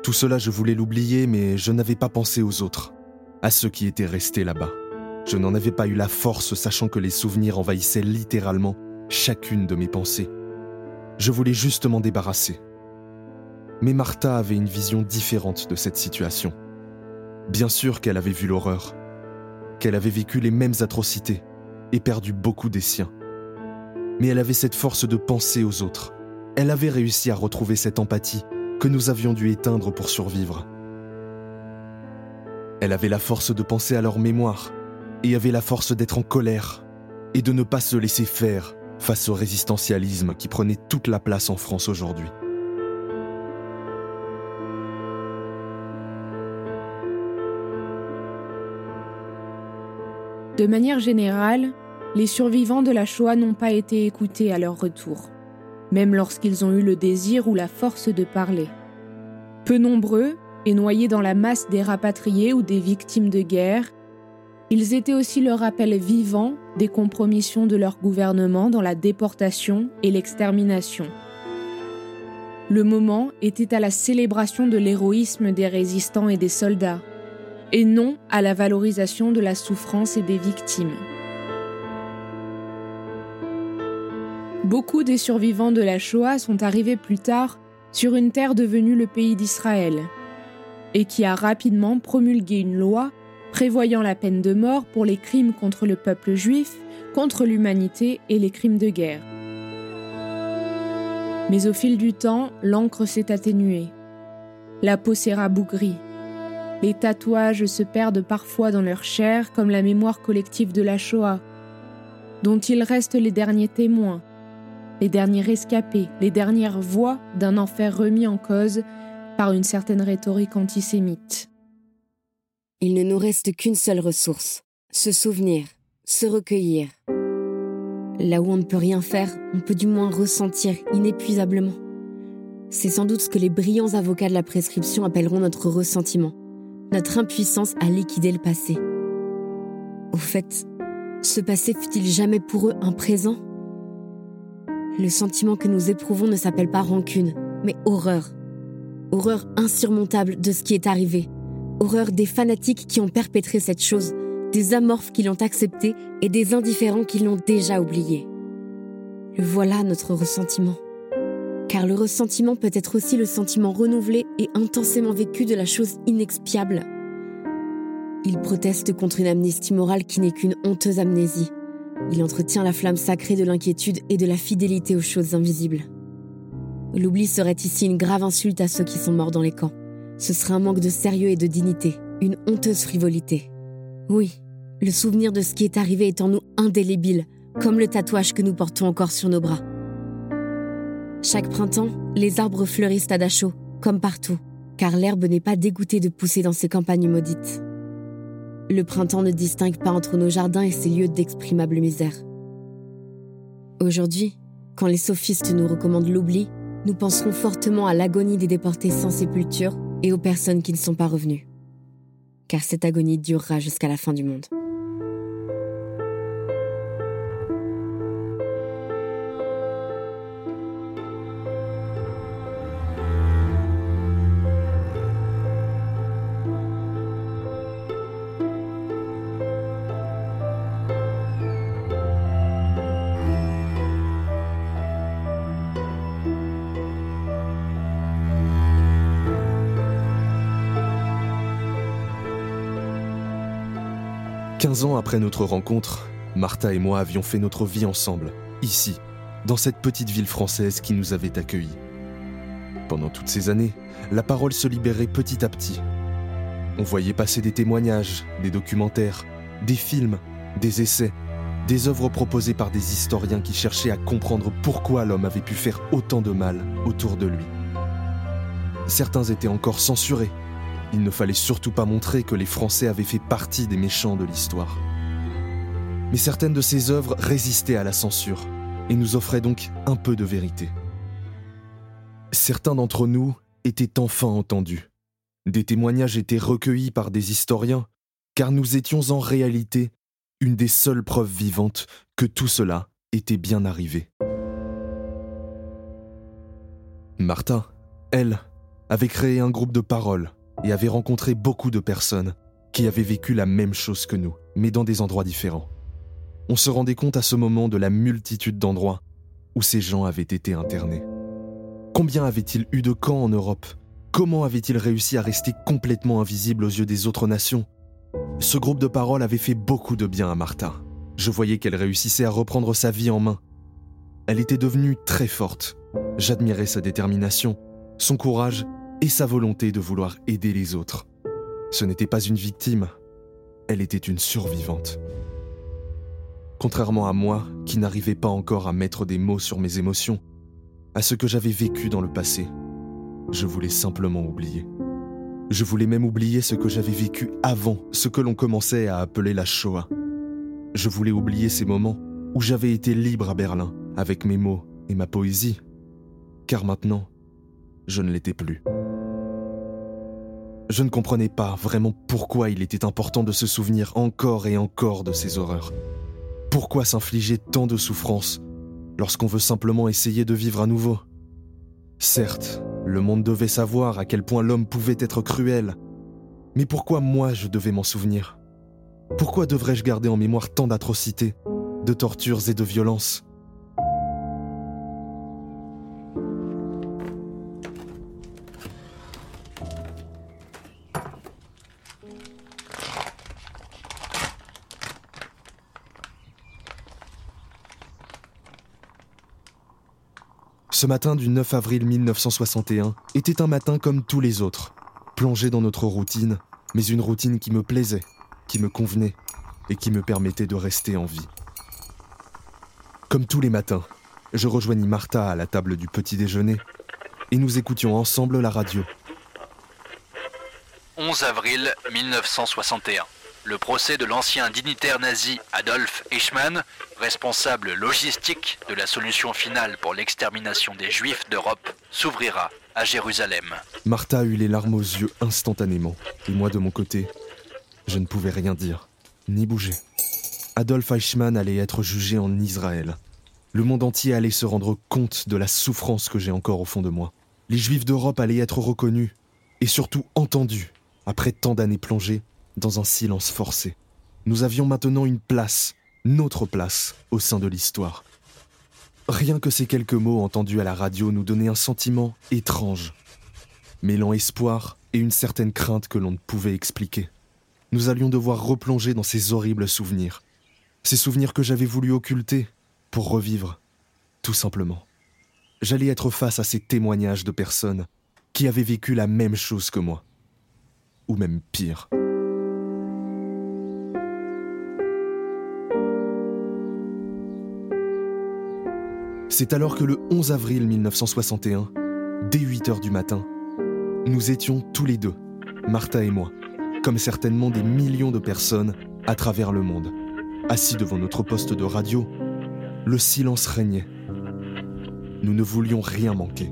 tout cela je voulais l'oublier, mais je n'avais pas pensé aux autres, à ceux qui étaient restés là-bas. Je n'en avais pas eu la force, sachant que les souvenirs envahissaient littéralement chacune de mes pensées. Je voulais juste m'en débarrasser. Mais Martha avait une vision différente de cette situation. Bien sûr qu'elle avait vu l'horreur, qu'elle avait vécu les mêmes atrocités et perdu beaucoup des siens. Mais elle avait cette force de penser aux autres. Elle avait réussi à retrouver cette empathie que nous avions dû éteindre pour survivre. Elle avait la force de penser à leur mémoire et avait la force d'être en colère et de ne pas se laisser faire face au résistentialisme qui prenait toute la place en France aujourd'hui. De manière générale, les survivants de la Shoah n'ont pas été écoutés à leur retour, même lorsqu'ils ont eu le désir ou la force de parler. Peu nombreux, et noyés dans la masse des rapatriés ou des victimes de guerre, ils étaient aussi le rappel vivant des compromissions de leur gouvernement dans la déportation et l'extermination. Le moment était à la célébration de l'héroïsme des résistants et des soldats, et non à la valorisation de la souffrance et des victimes. Beaucoup des survivants de la Shoah sont arrivés plus tard sur une terre devenue le pays d'Israël, et qui a rapidement promulgué une loi prévoyant la peine de mort pour les crimes contre le peuple juif, contre l'humanité et les crimes de guerre. Mais au fil du temps, l'encre s'est atténuée. La peau s'est rabougrie. Les tatouages se perdent parfois dans leur chair comme la mémoire collective de la Shoah, dont ils restent les derniers témoins, les derniers rescapés, les dernières voix d'un enfer remis en cause par une certaine rhétorique antisémite. Il ne nous reste qu'une seule ressource, se souvenir, se recueillir. Là où on ne peut rien faire, on peut du moins ressentir inépuisablement. C'est sans doute ce que les brillants avocats de la prescription appelleront notre ressentiment, notre impuissance à liquider le passé. Au fait, ce passé fut-il jamais pour eux un présent? Le sentiment que nous éprouvons ne s'appelle pas rancune, mais horreur. Horreur insurmontable de ce qui est arrivé, horreur des fanatiques qui ont perpétré cette chose, des amorphes qui l'ont acceptée et des indifférents qui l'ont déjà oublié. Le voilà notre ressentiment. Car le ressentiment peut être aussi le sentiment renouvelé et intensément vécu de la chose inexpiable. Il proteste contre une amnistie morale qui n'est qu'une honteuse amnésie. Il entretient la flamme sacrée de l'inquiétude et de la fidélité aux choses invisibles. L'oubli serait ici une grave insulte à ceux qui sont morts dans les camps ce serait un manque de sérieux et de dignité, une honteuse frivolité. Oui, le souvenir de ce qui est arrivé est en nous indélébile, comme le tatouage que nous portons encore sur nos bras. Chaque printemps, les arbres fleurissent à Dachau, comme partout, car l'herbe n'est pas dégoûtée de pousser dans ces campagnes maudites. Le printemps ne distingue pas entre nos jardins et ces lieux d'exprimable misère. Aujourd'hui, quand les sophistes nous recommandent l'oubli, nous penserons fortement à l'agonie des déportés sans sépulture et aux personnes qui ne sont pas revenues. Car cette agonie durera jusqu'à la fin du monde. 15 ans après notre rencontre, Martha et moi avions fait notre vie ensemble, ici, dans cette petite ville française qui nous avait accueillis. Pendant toutes ces années, la parole se libérait petit à petit. On voyait passer des témoignages, des documentaires, des films, des essais, des œuvres proposées par des historiens qui cherchaient à comprendre pourquoi l'homme avait pu faire autant de mal autour de lui. Certains étaient encore censurés. Il ne fallait surtout pas montrer que les Français avaient fait partie des méchants de l'histoire. Mais certaines de ces œuvres résistaient à la censure et nous offraient donc un peu de vérité. Certains d'entre nous étaient enfin entendus. Des témoignages étaient recueillis par des historiens, car nous étions en réalité une des seules preuves vivantes que tout cela était bien arrivé. Martha, elle, avait créé un groupe de parole et avait rencontré beaucoup de personnes qui avaient vécu la même chose que nous, mais dans des endroits différents. On se rendait compte à ce moment de la multitude d'endroits où ces gens avaient été internés. Combien avait-il eu de camps en Europe? Comment avait-il réussi à rester complètement invisible aux yeux des autres nations? Ce groupe de parole avait fait beaucoup de bien à Martha. Je voyais qu'elle réussissait à reprendre sa vie en main. Elle était devenue très forte. J'admirais sa détermination, son courage et sa volonté de vouloir aider les autres. Ce n'était pas une victime, elle était une survivante. Contrairement à moi, qui n'arrivais pas encore à mettre des mots sur mes émotions, à ce que j'avais vécu dans le passé. Je voulais simplement oublier. Je voulais même oublier ce que j'avais vécu avant ce que l'on commençait à appeler la Shoah. Je voulais oublier ces moments où j'avais été libre à Berlin, avec mes mots et ma poésie. Car maintenant, je ne l'étais plus. Je ne comprenais pas vraiment pourquoi il était important de se souvenir encore et encore de ces horreurs. Pourquoi s'infliger tant de souffrances lorsqu'on veut simplement essayer de vivre à nouveau? Certes, le monde devait savoir à quel point l'homme pouvait être cruel, mais pourquoi moi je devais m'en souvenir? Pourquoi devrais-je garder en mémoire tant d'atrocités, de tortures et de violences? Ce matin du 9 avril 1961 était un matin comme tous les autres, plongé dans notre routine, mais une routine qui me plaisait, qui me convenait et qui me permettait de rester en vie. Comme tous les matins, je rejoignis Martha à la table du petit déjeuner et nous écoutions ensemble la radio. 11 avril 1961 le procès de l'ancien dignitaire nazi Adolf Eichmann, responsable logistique de la solution finale pour l'extermination des Juifs d'Europe, s'ouvrira à Jérusalem. Martha eut les larmes aux yeux instantanément, et moi de mon côté, je ne pouvais rien dire, ni bouger. Adolf Eichmann allait être jugé en Israël. Le monde entier allait se rendre compte de la souffrance que j'ai encore au fond de moi. Les Juifs d'Europe allaient être reconnus, et surtout entendus, après tant d'années plongées dans un silence forcé. Nous avions maintenant une place, notre place, au sein de l'histoire. Rien que ces quelques mots entendus à la radio nous donnaient un sentiment étrange, mêlant espoir et une certaine crainte que l'on ne pouvait expliquer. Nous allions devoir replonger dans ces horribles souvenirs, ces souvenirs que j'avais voulu occulter pour revivre, tout simplement. J'allais être face à ces témoignages de personnes qui avaient vécu la même chose que moi, ou même pire. C'est alors que le 11 avril 1961, dès 8 heures du matin, nous étions tous les deux, Martha et moi, comme certainement des millions de personnes à travers le monde, assis devant notre poste de radio. Le silence régnait. Nous ne voulions rien manquer.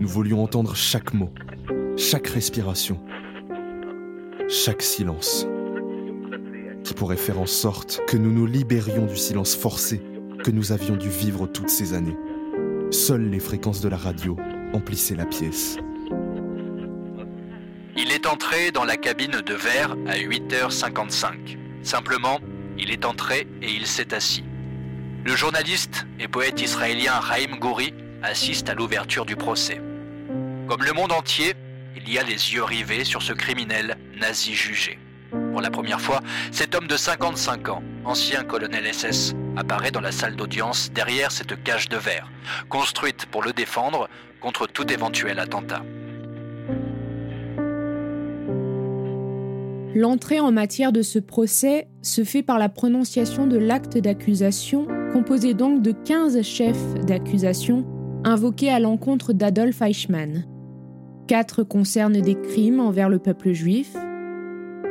Nous voulions entendre chaque mot, chaque respiration, chaque silence, qui pourrait faire en sorte que nous nous libérions du silence forcé nous avions dû vivre toutes ces années. Seules les fréquences de la radio emplissaient la pièce. Il est entré dans la cabine de verre à 8h55. Simplement, il est entré et il s'est assis. Le journaliste et poète israélien Raïm Gouri assiste à l'ouverture du procès. Comme le monde entier, il y a les yeux rivés sur ce criminel nazi jugé. Pour la première fois, cet homme de 55 ans, ancien colonel SS, apparaît dans la salle d'audience derrière cette cage de verre, construite pour le défendre contre tout éventuel attentat. L'entrée en matière de ce procès se fait par la prononciation de l'acte d'accusation, composé donc de 15 chefs d'accusation invoqués à l'encontre d'Adolf Eichmann. Quatre concernent des crimes envers le peuple juif,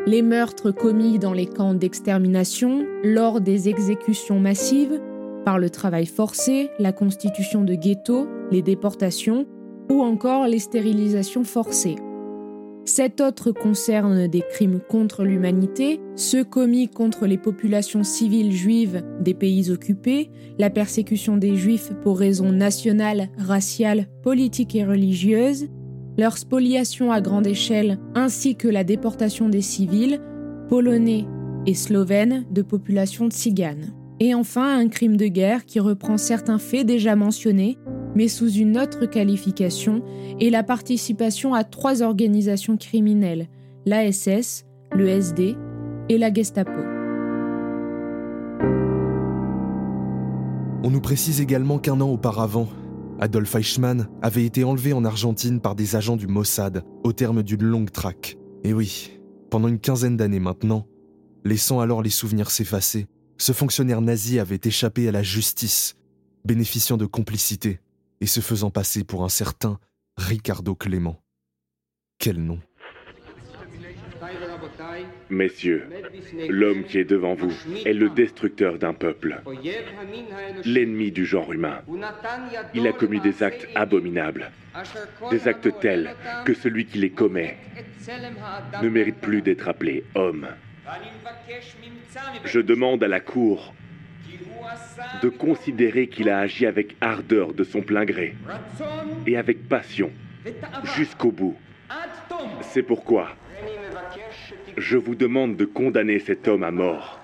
les meurtres commis dans les camps d'extermination lors des exécutions massives, par le travail forcé, la constitution de ghettos, les déportations ou encore les stérilisations forcées. Sept autres concernent des crimes contre l'humanité, ceux commis contre les populations civiles juives des pays occupés, la persécution des juifs pour raisons nationales, raciales, politiques et religieuses, leur spoliation à grande échelle ainsi que la déportation des civils, polonais et slovènes de populations tziganes. Et enfin un crime de guerre qui reprend certains faits déjà mentionnés, mais sous une autre qualification, et la participation à trois organisations criminelles, l'ASS, le SD et la Gestapo. On nous précise également qu'un an auparavant, Adolf Eichmann avait été enlevé en Argentine par des agents du Mossad au terme d'une longue traque. Et oui, pendant une quinzaine d'années maintenant, laissant alors les souvenirs s'effacer, ce fonctionnaire nazi avait échappé à la justice, bénéficiant de complicité et se faisant passer pour un certain Ricardo Clément. Quel nom Messieurs, l'homme qui est devant vous est le destructeur d'un peuple, l'ennemi du genre humain. Il a commis des actes abominables, des actes tels que celui qui les commet ne mérite plus d'être appelé homme. Je demande à la Cour de considérer qu'il a agi avec ardeur de son plein gré et avec passion jusqu'au bout. C'est pourquoi je vous demande de condamner cet homme à mort.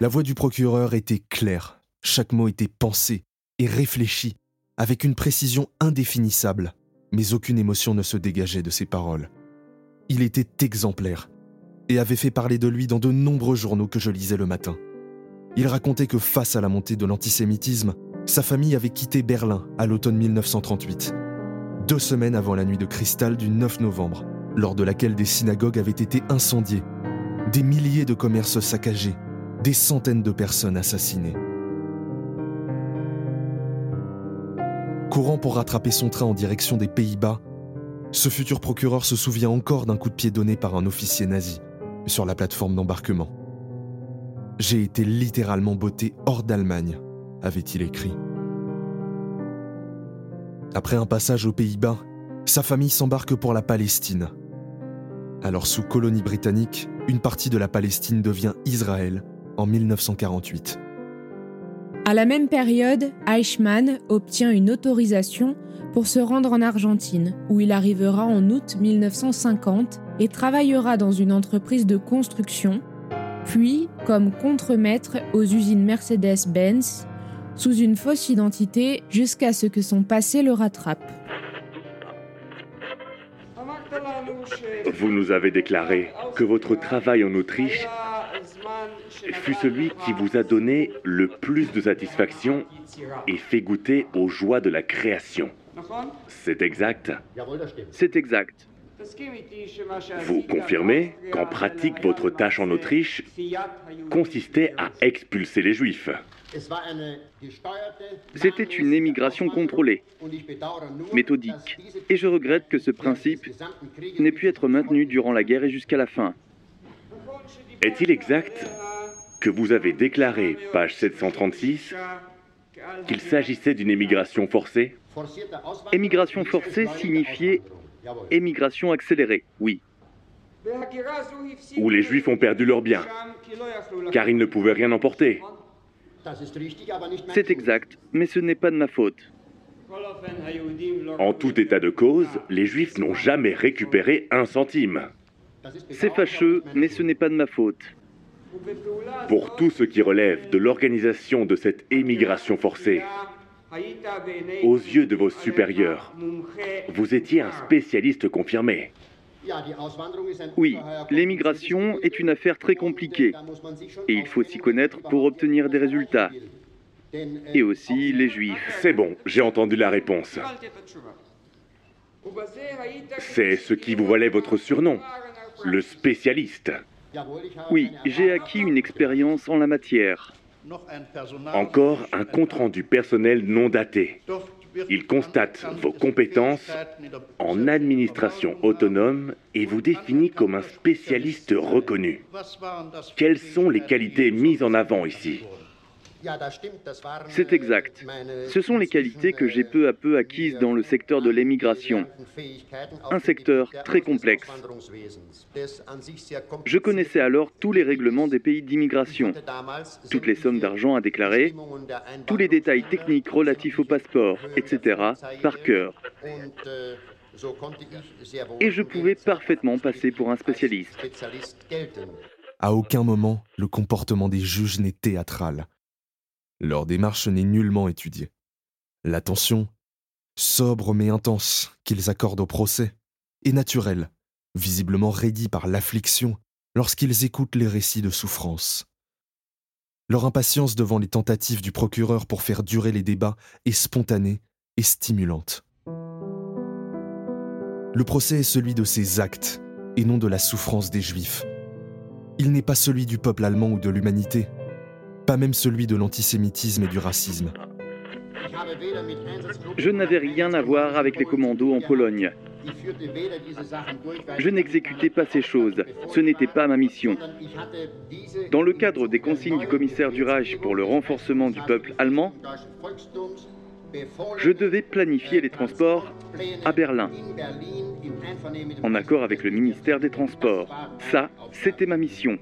La voix du procureur était claire. Chaque mot était pensé et réfléchi, avec une précision indéfinissable, mais aucune émotion ne se dégageait de ses paroles. Il était exemplaire et avait fait parler de lui dans de nombreux journaux que je lisais le matin. Il racontait que face à la montée de l'antisémitisme, sa famille avait quitté Berlin à l'automne 1938, deux semaines avant la nuit de cristal du 9 novembre, lors de laquelle des synagogues avaient été incendiées des milliers de commerces saccagés, des centaines de personnes assassinées. Courant pour rattraper son train en direction des Pays-Bas, ce futur procureur se souvient encore d'un coup de pied donné par un officier nazi sur la plateforme d'embarquement. J'ai été littéralement botté hors d'Allemagne, avait-il écrit. Après un passage aux Pays-Bas, sa famille s'embarque pour la Palestine. Alors sous colonie britannique, une partie de la Palestine devient Israël en 1948. À la même période, Eichmann obtient une autorisation pour se rendre en Argentine, où il arrivera en août 1950 et travaillera dans une entreprise de construction, puis comme contremaître aux usines Mercedes-Benz, sous une fausse identité jusqu'à ce que son passé le rattrape. Vous nous avez déclaré que votre travail en Autriche fut celui qui vous a donné le plus de satisfaction et fait goûter aux joies de la création. C'est exact C'est exact. Vous confirmez qu'en pratique, votre tâche en Autriche consistait à expulser les Juifs. C'était une émigration contrôlée, méthodique, et je regrette que ce principe n'ait pu être maintenu durant la guerre et jusqu'à la fin. Est-il exact que vous avez déclaré, page 736, qu'il s'agissait d'une émigration forcée? Émigration forcée signifiait émigration accélérée, oui. Où les Juifs ont perdu leurs biens, car ils ne pouvaient rien emporter. C'est exact, mais ce n'est pas de ma faute. En tout état de cause, les Juifs n'ont jamais récupéré un centime. C'est fâcheux, mais ce n'est pas de ma faute. Pour tout ce qui relève de l'organisation de cette émigration forcée, aux yeux de vos supérieurs, vous étiez un spécialiste confirmé. Oui, l'émigration est une affaire très compliquée et il faut s'y connaître pour obtenir des résultats. et aussi les juifs. C'est bon, j'ai entendu la réponse. C'est ce qui vous valait votre surnom, le spécialiste. Oui, j'ai acquis une expérience en la matière. Encore un compte-rendu personnel non daté. Il constate vos compétences en administration autonome et vous définit comme un spécialiste reconnu. Quelles sont les qualités mises en avant ici? C'est exact. Ce sont les qualités que j'ai peu à peu acquises dans le secteur de l'émigration, un secteur très complexe. Je connaissais alors tous les règlements des pays d'immigration, toutes les sommes d'argent à déclarer, tous les détails techniques relatifs au passeport, etc., par cœur. Et je pouvais parfaitement passer pour un spécialiste. À aucun moment, le comportement des juges n'est théâtral. Leur démarche n'est nullement étudiée. L'attention, sobre mais intense, qu'ils accordent au procès, est naturelle, visiblement raidie par l'affliction lorsqu'ils écoutent les récits de souffrance. Leur impatience devant les tentatives du procureur pour faire durer les débats est spontanée et stimulante. Le procès est celui de ses actes et non de la souffrance des Juifs. Il n'est pas celui du peuple allemand ou de l'humanité, pas même celui de l'antisémitisme et du racisme. Je n'avais rien à voir avec les commandos en Pologne. Je n'exécutais pas ces choses, ce n'était pas ma mission. Dans le cadre des consignes du commissaire du Reich pour le renforcement du peuple allemand, je devais planifier les transports à Berlin, en accord avec le ministère des Transports. Ça, c'était ma mission.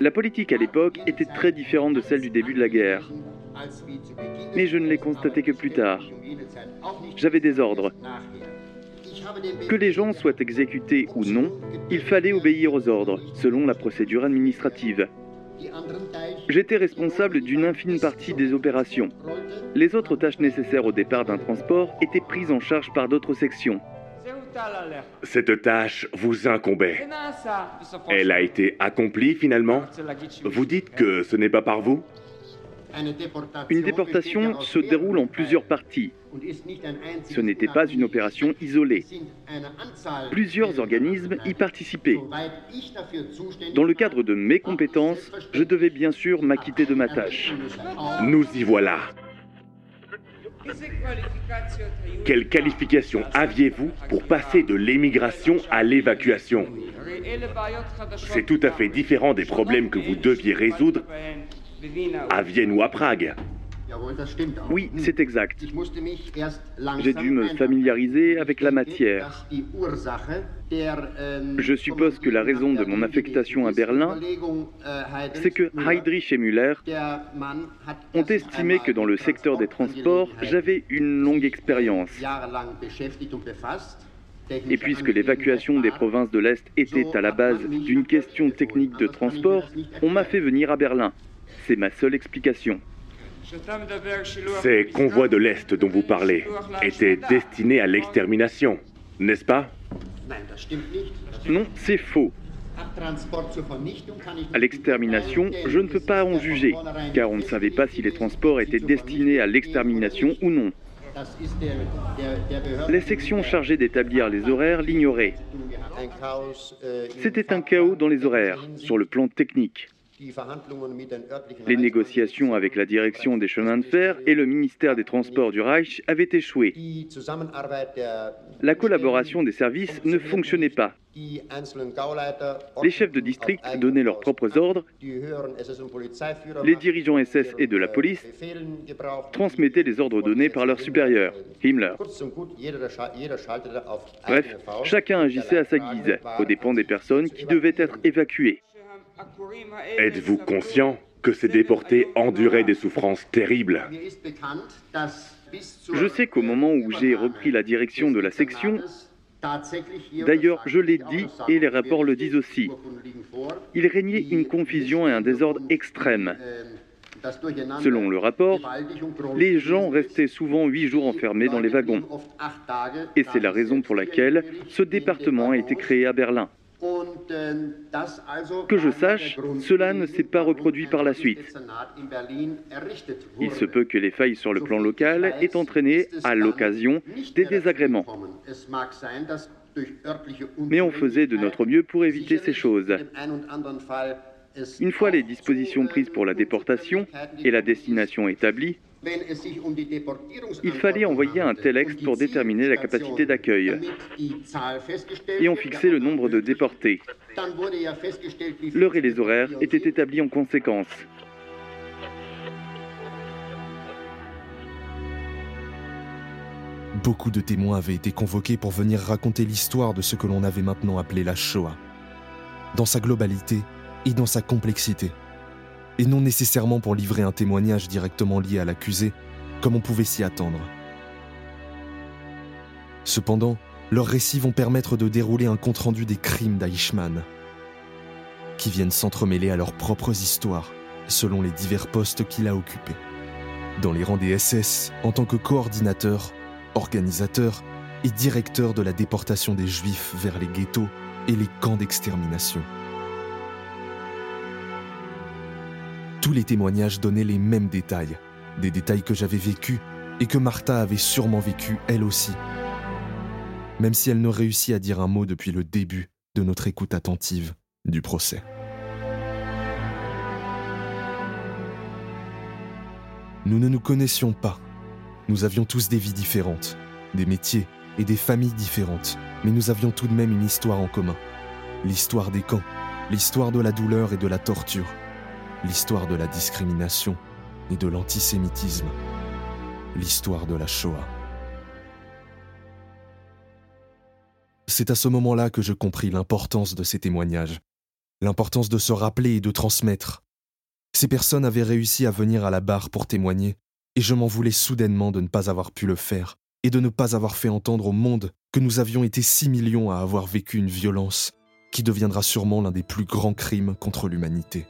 La politique à l'époque était très différente de celle du début de la guerre. Mais je ne l'ai constaté que plus tard. J'avais des ordres. Que les gens soient exécutés ou non, il fallait obéir aux ordres, selon la procédure administrative. J'étais responsable d'une infime partie des opérations. Les autres tâches nécessaires au départ d'un transport étaient prises en charge par d'autres sections. Cette tâche vous incombait. Elle a été accomplie finalement Vous dites que ce n'est pas par vous Une déportation se déroule en plusieurs parties. Ce n'était pas une opération isolée. Plusieurs organismes y participaient. Dans le cadre de mes compétences, je devais bien sûr m'acquitter de ma tâche. Nous y voilà. Quelle qualification aviez-vous pour passer de l'émigration à l'évacuation? C'est tout à fait différent des problèmes que vous deviez résoudre à Vienne ou à Prague. Oui, c'est exact. J'ai dû me familiariser avec la matière. Je suppose que la raison de mon affectation à Berlin, c'est que Heydrich et Müller ont estimé que dans le secteur des transports, j'avais une longue expérience. Et puisque l'évacuation des provinces de l'Est était à la base d'une question technique de transport, on m'a fait venir à Berlin. C'est ma seule explication. Ces convois de l'Est dont vous parlez étaient destinés à l'extermination, n'est-ce pas? Non, c'est faux. À l'extermination, je ne peux pas en juger, car on ne savait pas si les transports étaient destinés à l'extermination ou non. Les sections chargées d'établir les horaires l'ignoraient. C'était un chaos dans les horaires, sur le plan technique. Les négociations avec la direction des chemins de fer et le ministère des Transports du Reich avaient échoué. La collaboration des services ne fonctionnait pas. Les chefs de district donnaient leurs propres ordres. Les dirigeants SS et de la police transmettaient les ordres donnés par leur supérieur, Himmler. Bref, chacun agissait à sa guise, aux dépens des personnes qui devaient être évacuées. Êtes-vous conscient que ces déportés enduraient des souffrances terribles Je sais qu'au moment où j'ai repris la direction de la section, D'ailleurs, je l'ai dit et les rapports le disent aussi. Il régnait une confusion et un désordre extrême. Selon le rapport, les gens restaient souvent huit jours enfermés dans les wagons. Et c'est la raison pour laquelle ce département a été créé à Berlin. Que je sache, cela ne s'est pas reproduit par la suite. Il se peut que les failles sur le plan local aient entraîné, à l'occasion, des désagréments. Mais on faisait de notre mieux pour éviter ces choses. Une fois les dispositions prises pour la déportation et la destination établie, il fallait envoyer un telex pour déterminer la capacité d'accueil. Et on fixait le nombre de déportés. L'heure et les horaires étaient établis en conséquence. Beaucoup de témoins avaient été convoqués pour venir raconter l'histoire de ce que l'on avait maintenant appelé la Shoah, dans sa globalité et dans sa complexité et non nécessairement pour livrer un témoignage directement lié à l'accusé, comme on pouvait s'y attendre. Cependant, leurs récits vont permettre de dérouler un compte-rendu des crimes d'Aishman, qui viennent s'entremêler à leurs propres histoires, selon les divers postes qu'il a occupés. Dans les rangs des SS, en tant que coordinateur, organisateur et directeur de la déportation des Juifs vers les ghettos et les camps d'extermination. Tous les témoignages donnaient les mêmes détails, des détails que j'avais vécus et que Martha avait sûrement vécu elle aussi, même si elle ne réussit à dire un mot depuis le début de notre écoute attentive du procès. Nous ne nous connaissions pas. Nous avions tous des vies différentes, des métiers et des familles différentes, mais nous avions tout de même une histoire en commun. L'histoire des camps, l'histoire de la douleur et de la torture, l'histoire de la discrimination et de l'antisémitisme, l'histoire de la Shoah. C'est à ce moment-là que je compris l'importance de ces témoignages, l'importance de se rappeler et de transmettre. Ces personnes avaient réussi à venir à la barre pour témoigner, et je m'en voulais soudainement de ne pas avoir pu le faire, et de ne pas avoir fait entendre au monde que nous avions été six millions à avoir vécu une violence qui deviendra sûrement l'un des plus grands crimes contre l'humanité.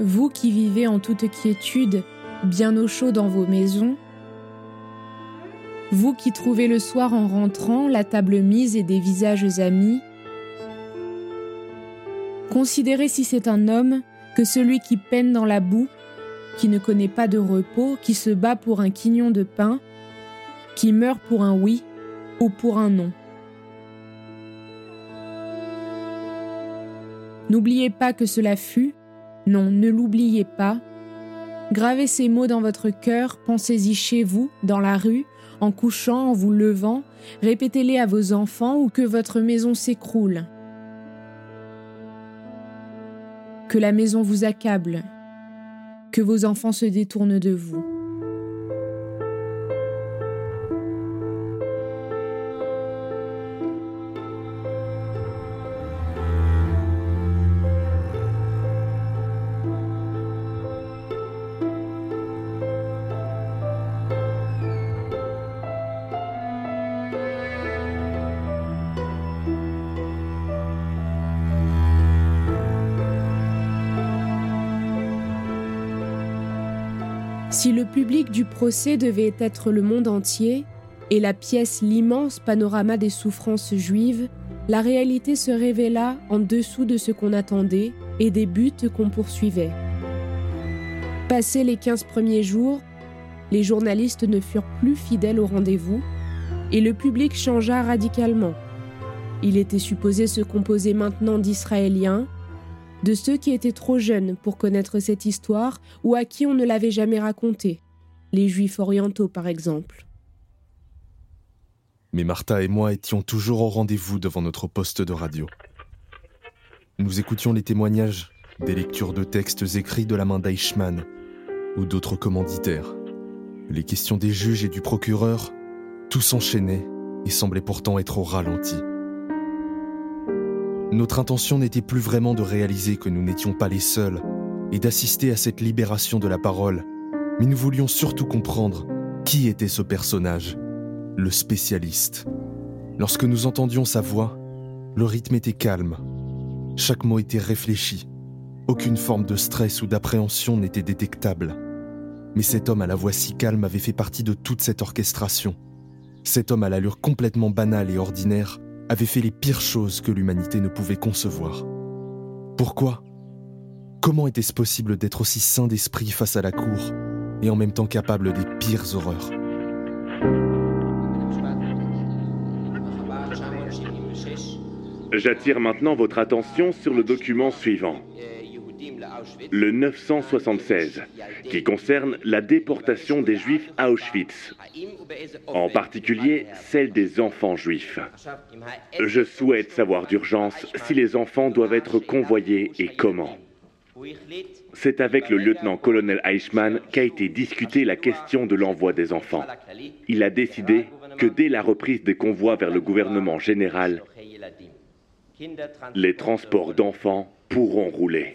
Vous qui vivez en toute quiétude, bien au chaud dans vos maisons, vous qui trouvez le soir en rentrant la table mise et des visages amis, considérez si c'est un homme que celui qui peine dans la boue, qui ne connaît pas de repos, qui se bat pour un quignon de pain, qui meurt pour un oui ou pour un non. N'oubliez pas que cela fut, non, ne l'oubliez pas. Gravez ces mots dans votre cœur, pensez-y chez vous, dans la rue, en couchant, en vous levant, répétez-les à vos enfants ou que votre maison s'écroule. Que la maison vous accable, que vos enfants se détournent de vous. Public du procès devait être le monde entier, et la pièce l'immense panorama des souffrances juives, la réalité se révéla en dessous de ce qu'on attendait et des buts qu'on poursuivait. Passés les 15 premiers jours, les journalistes ne furent plus fidèles au rendez-vous et le public changea radicalement. Il était supposé se composer maintenant d'Israéliens, de ceux qui étaient trop jeunes pour connaître cette histoire ou à qui on ne l'avait jamais racontée, les Juifs orientaux par exemple. Mais Martha et moi étions toujours au rendez-vous devant notre poste de radio. Nous écoutions les témoignages, des lectures de textes écrits de la main d'Eichmann ou d'autres commanditaires, les questions des juges et du procureur, tout s'enchaînait et semblait pourtant être au ralenti. Notre intention n'était plus vraiment de réaliser que nous n'étions pas les seuls et d'assister à cette libération de la parole, mais nous voulions surtout comprendre qui était ce personnage, le spécialiste. Lorsque nous entendions sa voix, le rythme était calme, chaque mot était réfléchi, aucune forme de stress ou d'appréhension n'était détectable. Mais cet homme à la voix si calme avait fait partie de toute cette orchestration. cet homme à l'allure complètement banale et ordinaire avait fait les pires choses que l'humanité ne pouvait concevoir. Pourquoi? Comment était-ce possible d'être aussi sain d'esprit face à la cour et en même temps capable des pires horreurs? J'attire maintenant votre attention sur le document suivant. Le 976, qui concerne la déportation des Juifs à Auschwitz, en particulier celle des enfants juifs. Je souhaite savoir d'urgence si les enfants doivent être convoyés et comment. C'est avec le lieutenant-colonel Eichmann qu'a été discutée la question de l'envoi des enfants. Il a décidé que dès la reprise des convois vers le gouvernement général, les transports d'enfants pourront rouler.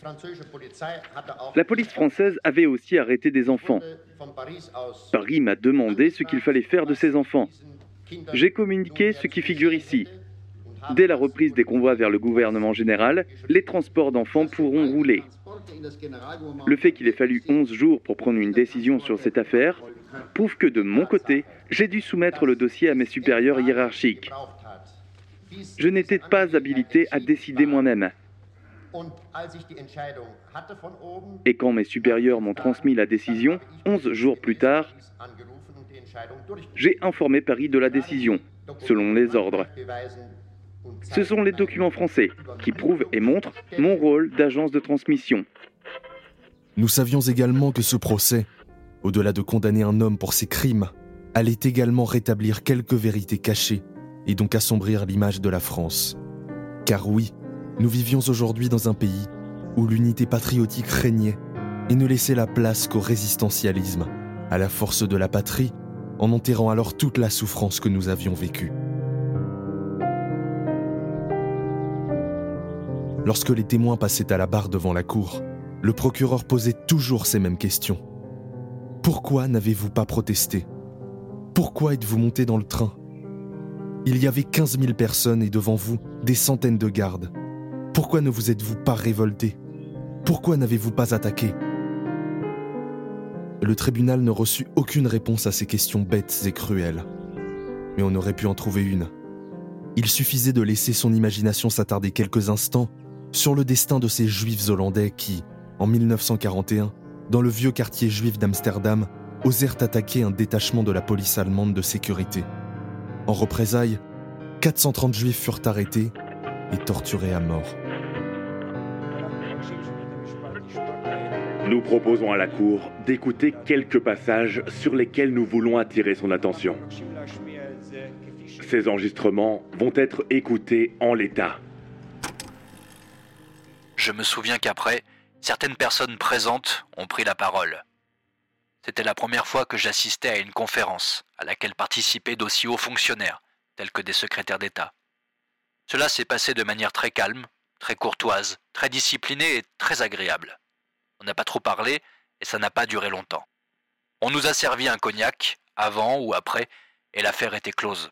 La police française avait aussi arrêté des enfants. Paris m'a demandé ce qu'il fallait faire de ces enfants. J'ai communiqué ce qui figure ici. Dès la reprise des convois vers le gouvernement général, les transports d'enfants pourront rouler. Le fait qu'il ait fallu 11 jours pour prendre une décision sur cette affaire prouve que de mon côté, j'ai dû soumettre le dossier à mes supérieurs hiérarchiques. Je n'étais pas habilité à décider moi-même. Et quand mes supérieurs m'ont transmis la décision, 11 jours plus tard, j'ai informé Paris de la décision, selon les ordres. Ce sont les documents français qui prouvent et montrent mon rôle d'agence de transmission. Nous savions également que ce procès, au-delà de condamner un homme pour ses crimes, allait également rétablir quelques vérités cachées et donc assombrir l'image de la France. Car oui, nous vivions aujourd'hui dans un pays où l'unité patriotique régnait et ne laissait la place qu'au résistentialisme, à la force de la patrie, en enterrant alors toute la souffrance que nous avions vécue. Lorsque les témoins passaient à la barre devant la cour, le procureur posait toujours ces mêmes questions. Pourquoi n'avez-vous pas protesté? Pourquoi êtes-vous monté dans le train? Il y avait 15 000 personnes et devant vous, des centaines de gardes. Pourquoi ne vous êtes-vous pas révolté Pourquoi n'avez-vous pas attaqué? Le tribunal ne reçut aucune réponse à ces questions bêtes et cruelles. Mais on aurait pu en trouver une. Il suffisait de laisser son imagination s'attarder quelques instants sur le destin de ces juifs hollandais qui, en 1941, dans le vieux quartier juif d'Amsterdam, osèrent attaquer un détachement de la police allemande de sécurité. En représailles, 430 juifs furent arrêtés et torturés à mort. Nous proposons à la Cour d'écouter quelques passages sur lesquels nous voulons attirer son attention. Ces enregistrements vont être écoutés en l'état. Je me souviens qu'après, certaines personnes présentes ont pris la parole. C'était la première fois que j'assistais à une conférence à laquelle participaient d'aussi hauts fonctionnaires, tels que des secrétaires d'État. Cela s'est passé de manière très calme, très courtoise, très disciplinée et très agréable. On n'a pas trop parlé et ça n'a pas duré longtemps. On nous a servi un cognac, avant ou après, et l'affaire était close.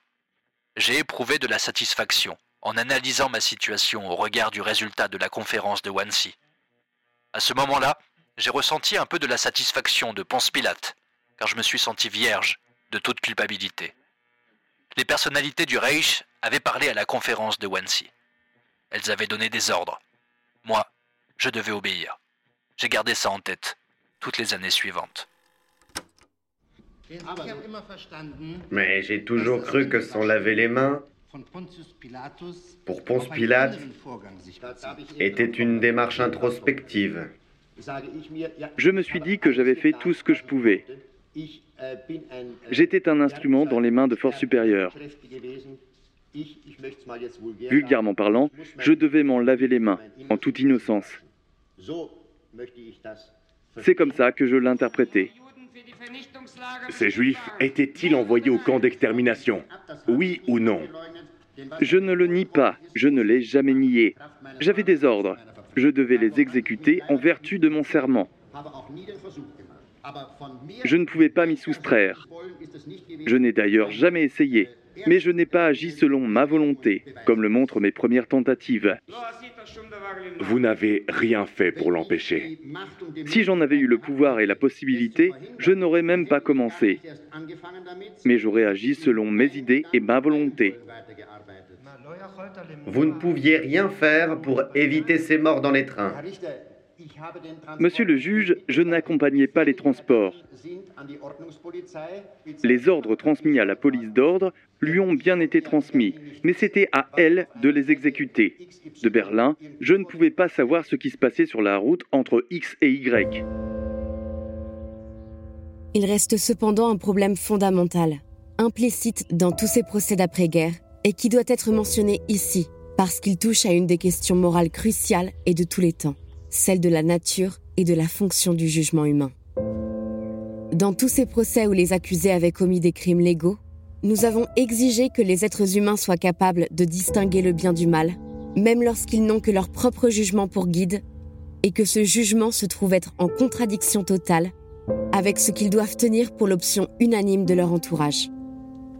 J'ai éprouvé de la satisfaction en analysant ma situation au regard du résultat de la conférence de Wannsee. À ce moment-là, j'ai ressenti un peu de la satisfaction de Ponce Pilate, car je me suis senti vierge de toute culpabilité. Les personnalités du Reich avaient parlé à la conférence de Wannsee. Elles avaient donné des ordres. Moi, je devais obéir. J'ai gardé ça en tête toutes les années suivantes. Mais j'ai toujours cru que s'en laver les mains, pour Ponce Pilate, était une démarche introspective. Je me suis dit que j'avais fait tout ce que je pouvais. J'étais un instrument dans les mains de forces supérieures. Vulgairement parlant, je devais m'en laver les mains, en toute innocence. C'est comme ça que je l'interprétais. Ces juifs étaient-ils envoyés au camp d'extermination? Oui ou non? Je ne le nie pas, je ne l'ai jamais nié. J'avais des ordres. Je devais les exécuter en vertu de mon serment. Je ne pouvais pas m'y soustraire. Je n'ai d'ailleurs jamais essayé. Mais je n'ai pas agi selon ma volonté, comme le montrent mes premières tentatives. Vous n'avez rien fait pour l'empêcher. Si j'en avais eu le pouvoir et la possibilité, je n'aurais même pas commencé. Mais j'aurais agi selon mes idées et ma volonté. Vous ne pouviez rien faire pour éviter ces morts dans les trains. Monsieur le juge, je n'accompagnais pas les transports. Les ordres transmis à la police d'ordre lui ont bien été transmis, mais c'était à elle de les exécuter. De Berlin, je ne pouvais pas savoir ce qui se passait sur la route entre X et Y. Il reste cependant un problème fondamental, implicite dans tous ces procès d'après-guerre, et qui doit être mentionné ici, parce qu'il touche à une des questions morales cruciales et de tous les temps, celle de la nature et de la fonction du jugement humain. Dans tous ces procès où les accusés avaient commis des crimes légaux, nous avons exigé que les êtres humains soient capables de distinguer le bien du mal, même lorsqu'ils n'ont que leur propre jugement pour guide, et que ce jugement se trouve être en contradiction totale avec ce qu'ils doivent tenir pour l'option unanime de leur entourage.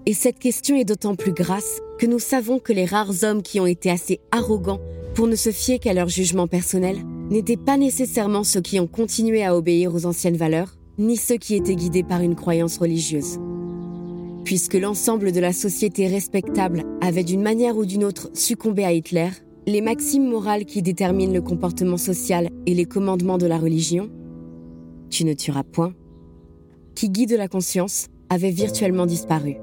Et cette question est d'autant plus grasse que nous savons que les rares hommes qui ont été assez arrogants pour ne se fier qu'à leur jugement personnel n'étaient pas nécessairement ceux qui ont continué à obéir aux anciennes valeurs, ni ceux qui étaient guidés par une croyance religieuse. Puisque l'ensemble de la société respectable avait d'une manière ou d'une autre succombé à Hitler, les maximes morales qui déterminent le comportement social et les commandements de la religion, tu ne tueras point, qui guident la conscience, avaient virtuellement disparu.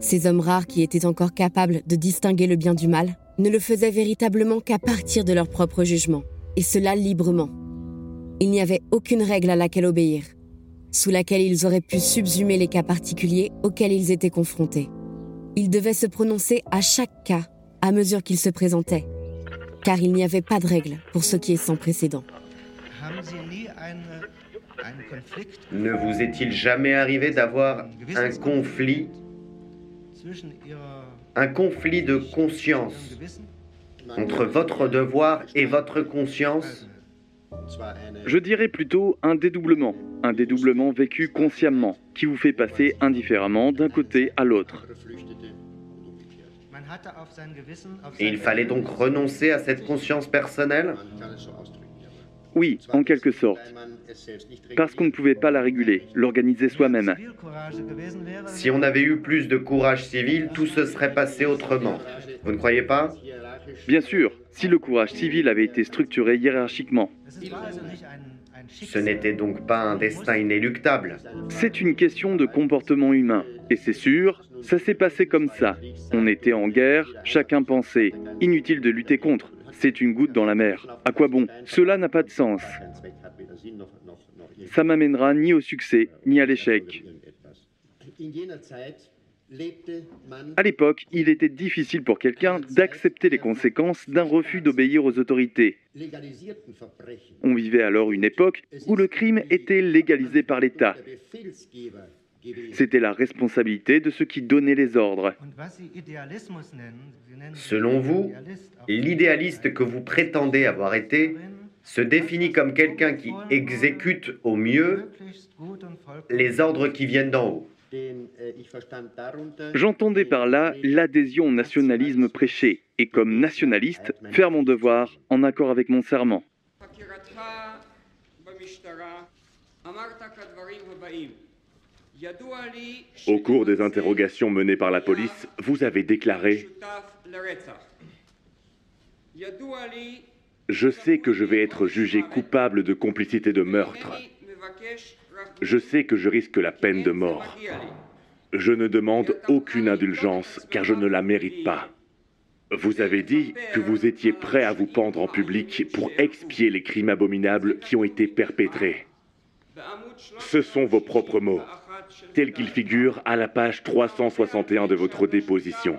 Ces hommes rares qui étaient encore capables de distinguer le bien du mal ne le faisaient véritablement qu'à partir de leur propre jugement, et cela librement. Il n'y avait aucune règle à laquelle obéir, sous laquelle ils auraient pu subsumer les cas particuliers auxquels ils étaient confrontés. Ils devaient se prononcer à chaque cas à mesure qu'il se présentait, car il n'y avait pas de règle pour ce qui est sans précédent. Ne vous est-il jamais arrivé d'avoir un conflit un conflit de conscience entre votre devoir et votre conscience Je dirais plutôt un dédoublement, un dédoublement vécu consciemment, qui vous fait passer indifféremment d'un côté à l'autre. Et il fallait donc renoncer à cette conscience personnelle? Oui, en quelque sorte. Parce qu'on ne pouvait pas la réguler, l'organiser soi-même. Si on avait eu plus de courage civil, tout se serait passé autrement. Vous ne croyez pas? Bien sûr, si le courage civil avait été structuré hiérarchiquement. Ce n'était donc pas un destin inéluctable. C'est une question de comportement humain. Et c'est sûr, ça s'est passé comme ça. On était en guerre, chacun pensait. Inutile de lutter contre. C'est une goutte dans la mer. À quoi bon? Cela n'a pas de sens. Ça m'amènera ni au succès, ni à l'échec. À l'époque, il était difficile pour quelqu'un d'accepter les conséquences d'un refus d'obéir aux autorités. On vivait alors une époque où le crime était légalisé par l'État. C'était la responsabilité de ceux qui donnaient les ordres. Selon vous, l'idéaliste que vous prétendez avoir été se définit comme quelqu'un qui exécute au mieux les ordres qui viennent d'en haut. J'entendais par là l'adhésion au nationalisme prêché. Et comme nationaliste, faire mon devoir en accord avec mon serment. Au cours des interrogations menées par la police, vous avez déclaré Je sais que je vais être jugé coupable de complicité de meurtre. Je sais que je risque la peine de mort. Je ne demande aucune indulgence car je ne la mérite pas. Vous avez dit que vous étiez prêt à vous pendre en public pour expier les crimes abominables qui ont été perpétrés. Ce sont vos propres mots, tels qu'ils figurent à la page 361 de votre déposition.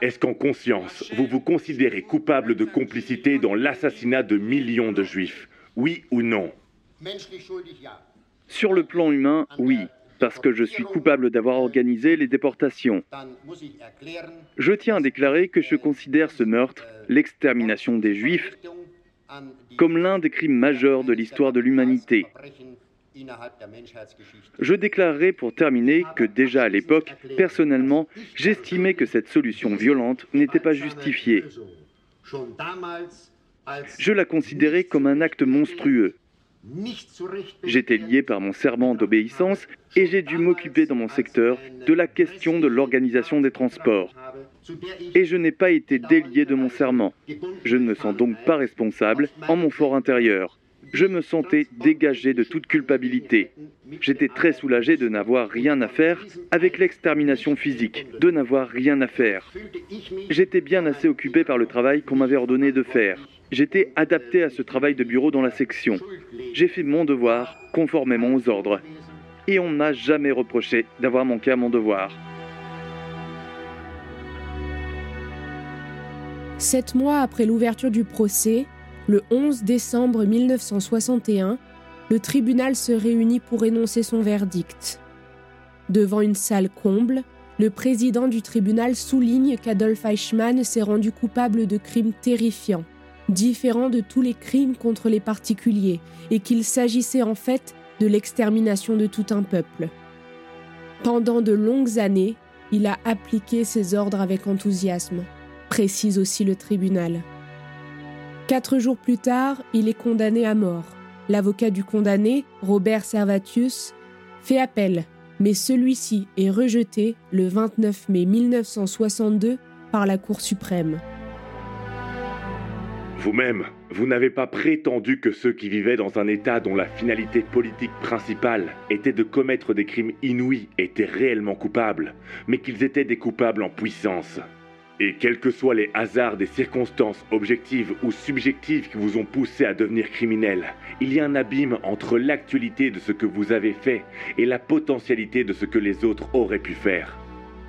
Est-ce qu'en conscience, vous vous considérez coupable de complicité dans l'assassinat de millions de juifs? Oui ou non? Sur le plan humain, oui, parce que je suis coupable d'avoir organisé les déportations. Je tiens à déclarer que je considère ce meurtre, l'extermination des juifs, comme l'un des crimes majeurs de l'histoire de l'humanité. Je déclarerai pour terminer que déjà à l'époque, personnellement, j'estimais que cette solution violente n'était pas justifiée. Je la considérais comme un acte monstrueux. J'étais lié par mon serment d'obéissance et j'ai dû m'occuper dans mon secteur de la question de l'organisation des transports. Et je n'ai pas été délié de mon serment. Je ne me sens donc pas responsable en mon fort intérieur. Je me sentais dégagé de toute culpabilité. J'étais très soulagé de n'avoir rien à faire avec l'extermination physique, de n'avoir rien à faire. J'étais bien assez occupé par le travail qu'on m'avait ordonné de faire. J'étais adapté à ce travail de bureau dans la section. J'ai fait mon devoir conformément aux ordres. Et on n'a jamais reproché d'avoir manqué à mon devoir. Sept mois après l'ouverture du procès, le 11 décembre 1961, le tribunal se réunit pour énoncer son verdict. Devant une salle comble, le président du tribunal souligne qu'Adolf Eichmann s'est rendu coupable de crimes terrifiants, différents de tous les crimes contre les particuliers, et qu'il s'agissait en fait de l'extermination de tout un peuple. Pendant de longues années, il a appliqué ses ordres avec enthousiasme, précise aussi le tribunal. Quatre jours plus tard, il est condamné à mort. L'avocat du condamné, Robert Servatius, fait appel, mais celui-ci est rejeté le 29 mai 1962 par la Cour suprême. Vous-même, vous n'avez pas prétendu que ceux qui vivaient dans un État dont la finalité politique principale était de commettre des crimes inouïs étaient réellement coupables, mais qu'ils étaient des coupables en puissance. Et quels que soient les hasards des circonstances objectives ou subjectives qui vous ont poussé à devenir criminel, il y a un abîme entre l'actualité de ce que vous avez fait et la potentialité de ce que les autres auraient pu faire.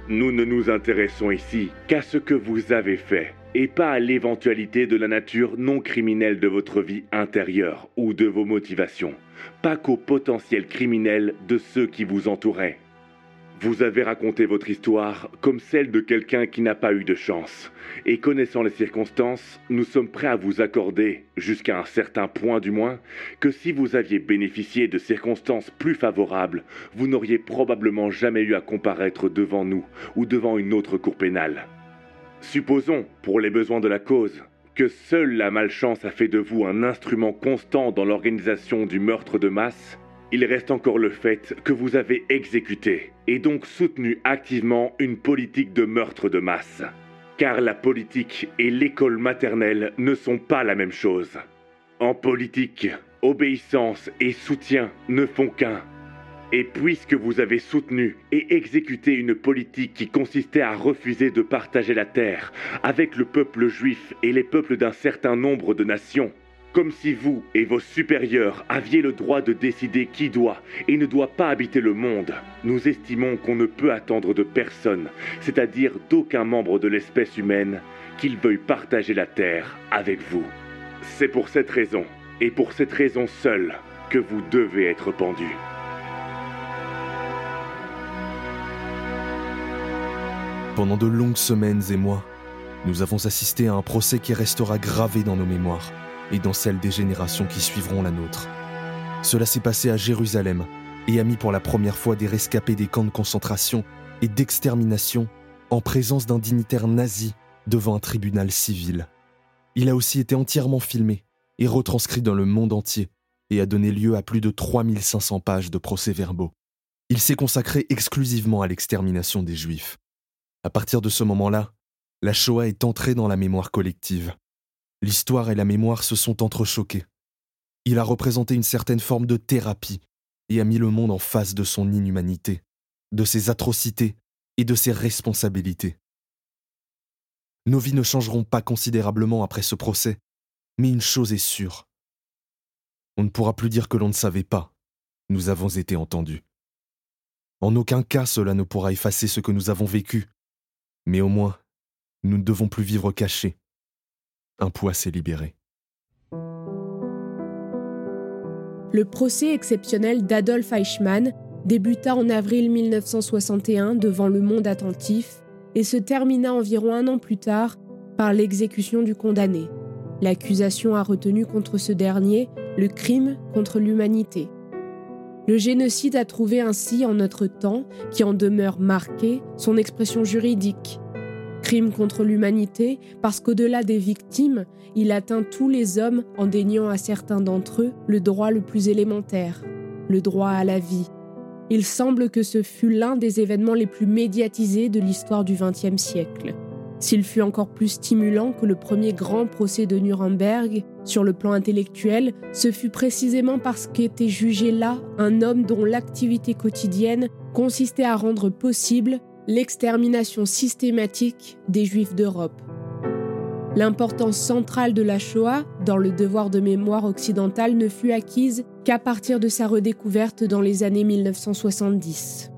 Nous ne nous intéressons ici qu'à ce que vous avez fait, et pas à l'éventualité de la nature non criminelle de votre vie intérieure ou de vos motivations, pas qu'au potentiel criminel de ceux qui vous entouraient. Vous avez raconté votre histoire comme celle de quelqu'un qui n'a pas eu de chance. Et connaissant les circonstances, nous sommes prêts à vous accorder, jusqu'à un certain point du moins, que si vous aviez bénéficié de circonstances plus favorables, vous n'auriez probablement jamais eu à comparaître devant nous ou devant une autre cour pénale. Supposons, pour les besoins de la cause, que seule la malchance a fait de vous un instrument constant dans l'organisation du meurtre de masse, il reste encore le fait que vous avez exécuté et donc soutenu activement une politique de meurtre de masse. Car la politique et l'école maternelle ne sont pas la même chose. En politique, obéissance et soutien ne font qu'un. Et puisque vous avez soutenu et exécuté une politique qui consistait à refuser de partager la terre avec le peuple juif et les peuples d'un certain nombre de nations, comme si vous et vos supérieurs aviez le droit de décider qui doit et ne doit pas habiter le monde. Nous estimons qu'on ne peut attendre de personne, c'est-à-dire d'aucun membre de l'espèce humaine, qu'il veuille partager la Terre avec vous. C'est pour cette raison, et pour cette raison seule, que vous devez être pendu. Pendant de longues semaines et mois, nous avons assisté à un procès qui restera gravé dans nos mémoires et dans celles des générations qui suivront la nôtre. Cela s'est passé à Jérusalem et a mis pour la première fois des rescapés des camps de concentration et d'extermination en présence d'un dignitaire nazi devant un tribunal civil. Il a aussi été entièrement filmé et retranscrit dans le monde entier et a donné lieu à plus de 3500 pages de procès-verbaux. Il s'est consacré exclusivement à l'extermination des Juifs. À partir de ce moment-là, la Shoah est entrée dans la mémoire collective. L'histoire et la mémoire se sont entrechoquées. Il a représenté une certaine forme de thérapie et a mis le monde en face de son inhumanité, de ses atrocités et de ses responsabilités. Nos vies ne changeront pas considérablement après ce procès, mais une chose est sûre. On ne pourra plus dire que l'on ne savait pas. Nous avons été entendus. En aucun cas cela ne pourra effacer ce que nous avons vécu, mais au moins, nous ne devons plus vivre cachés un poids s'est libéré. Le procès exceptionnel d'Adolf Eichmann débuta en avril 1961 devant le monde attentif et se termina environ un an plus tard par l'exécution du condamné. L'accusation a retenu contre ce dernier le crime contre l'humanité. Le génocide a trouvé ainsi en notre temps, qui en demeure marqué, son expression juridique. Crime contre l'humanité parce qu'au-delà des victimes, il atteint tous les hommes en déniant à certains d'entre eux le droit le plus élémentaire, le droit à la vie. Il semble que ce fut l'un des événements les plus médiatisés de l'histoire du XXe siècle. S'il fut encore plus stimulant que le premier grand procès de Nuremberg, sur le plan intellectuel, ce fut précisément parce qu'était jugé là un homme dont l'activité quotidienne consistait à rendre possible l'extermination systématique des Juifs d'Europe. L'importance centrale de la Shoah dans le devoir de mémoire occidental ne fut acquise qu'à partir de sa redécouverte dans les années 1970.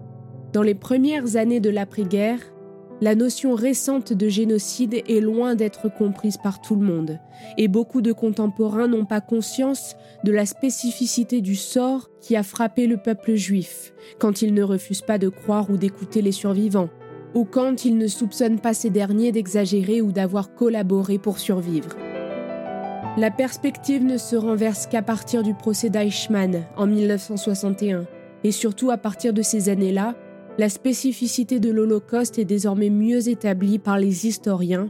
Dans les premières années de l'après-guerre, la notion récente de génocide est loin d'être comprise par tout le monde, et beaucoup de contemporains n'ont pas conscience de la spécificité du sort qui a frappé le peuple juif, quand il ne refuse pas de croire ou d'écouter les survivants, ou quand il ne soupçonne pas ces derniers d'exagérer ou d'avoir collaboré pour survivre. La perspective ne se renverse qu'à partir du procès d'Eichmann en 1961, et surtout à partir de ces années-là, la spécificité de l'Holocauste est désormais mieux établie par les historiens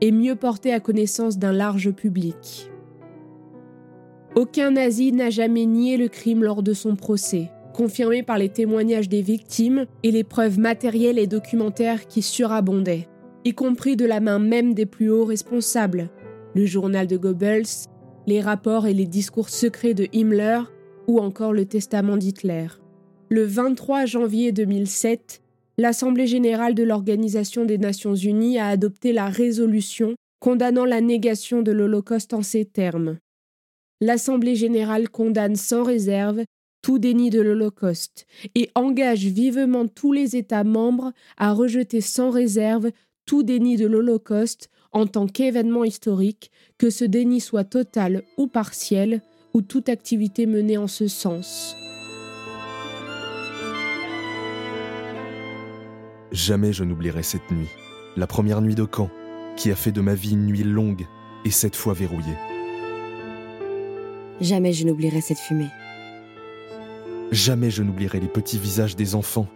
et mieux portée à connaissance d'un large public. Aucun nazi n'a jamais nié le crime lors de son procès, confirmé par les témoignages des victimes et les preuves matérielles et documentaires qui surabondaient, y compris de la main même des plus hauts responsables, le journal de Goebbels, les rapports et les discours secrets de Himmler ou encore le testament d'Hitler le 23 janvier 2007, l'Assemblée générale de l'Organisation des Nations unies a adopté la résolution condamnant la négation de l'Holocauste en ces termes. L'Assemblée générale condamne sans réserve tout déni de l'Holocauste et engage vivement tous les États membres à rejeter sans réserve tout déni de l'Holocauste en tant qu'événement historique, que ce déni soit total ou partiel, ou toute activité menée en ce sens. Jamais je n'oublierai cette nuit, la première nuit de camp, qui a fait de ma vie une nuit longue et cette fois verrouillée. Jamais je n'oublierai cette fumée. Jamais je n'oublierai les petits visages des enfants,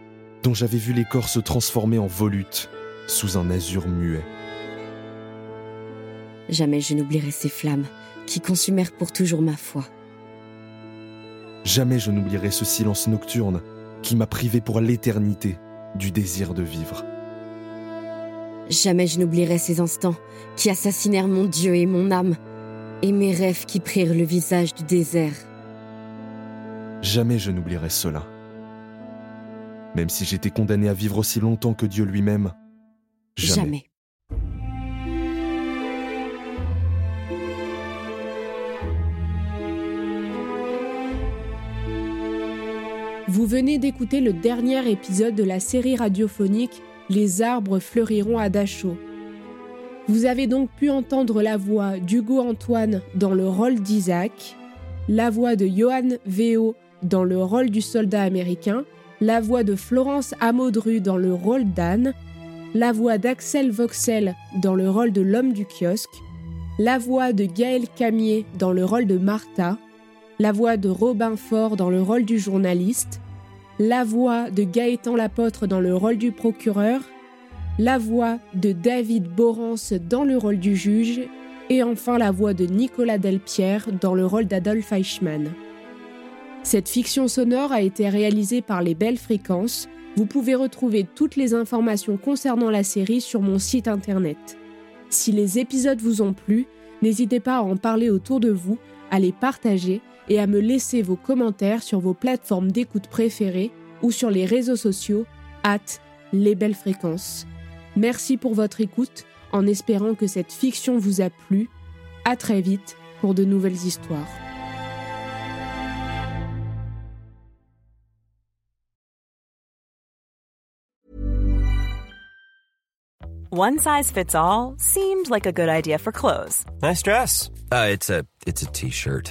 dont j'avais vu les corps se transformer en volutes sous un azur muet. Jamais je n'oublierai ces flammes qui consumèrent pour toujours ma foi. Jamais je n'oublierai ce silence nocturne qui m'a privé pour l'éternité du désir de vivre. Jamais je n'oublierai ces instants qui assassinèrent mon Dieu et mon âme, et mes rêves qui prirent le visage du désert. Jamais je n'oublierai cela. Même si j'étais condamné à vivre aussi longtemps que Dieu lui-même, jamais. jamais. Vous venez d'écouter le dernier épisode de la série radiophonique Les arbres fleuriront à Dachau. Vous avez donc pu entendre la voix d'Hugo Antoine dans le rôle d'Isaac, la voix de Johan Veo dans le rôle du soldat américain, la voix de Florence Amodru dans le rôle d'Anne, la voix d'Axel Voxel dans le rôle de l'homme du kiosque, la voix de Gaël Camier dans le rôle de Martha, la voix de Robin Faure dans le rôle du journaliste, la voix de Gaëtan Lapôtre dans le rôle du procureur, la voix de David Borance dans le rôle du juge, et enfin la voix de Nicolas Delpierre dans le rôle d'Adolphe Eichmann. Cette fiction sonore a été réalisée par les Belles Fréquences. Vous pouvez retrouver toutes les informations concernant la série sur mon site internet. Si les épisodes vous ont plu, n'hésitez pas à en parler autour de vous, à les partager et à me laisser vos commentaires sur vos plateformes d'écoute préférées ou sur les réseaux sociaux, at les belles fréquences. Merci pour votre écoute, en espérant que cette fiction vous a plu. À très vite pour de nouvelles histoires. One size fits all seemed like a good idea for clothes. Nice dress. Uh, it's a it's a t-shirt.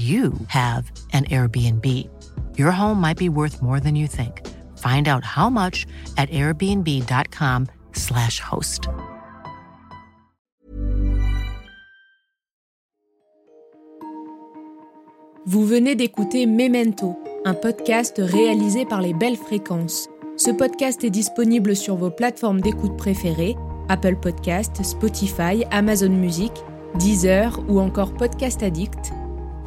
you have an Airbnb. Your home might be worth more than you think. Find out how much at airbnb.com/slash host. Vous venez d'écouter Memento, un podcast réalisé par les Belles Fréquences. Ce podcast est disponible sur vos plateformes d'écoute préférées Apple Podcast, Spotify, Amazon Music, Deezer ou encore Podcast Addict.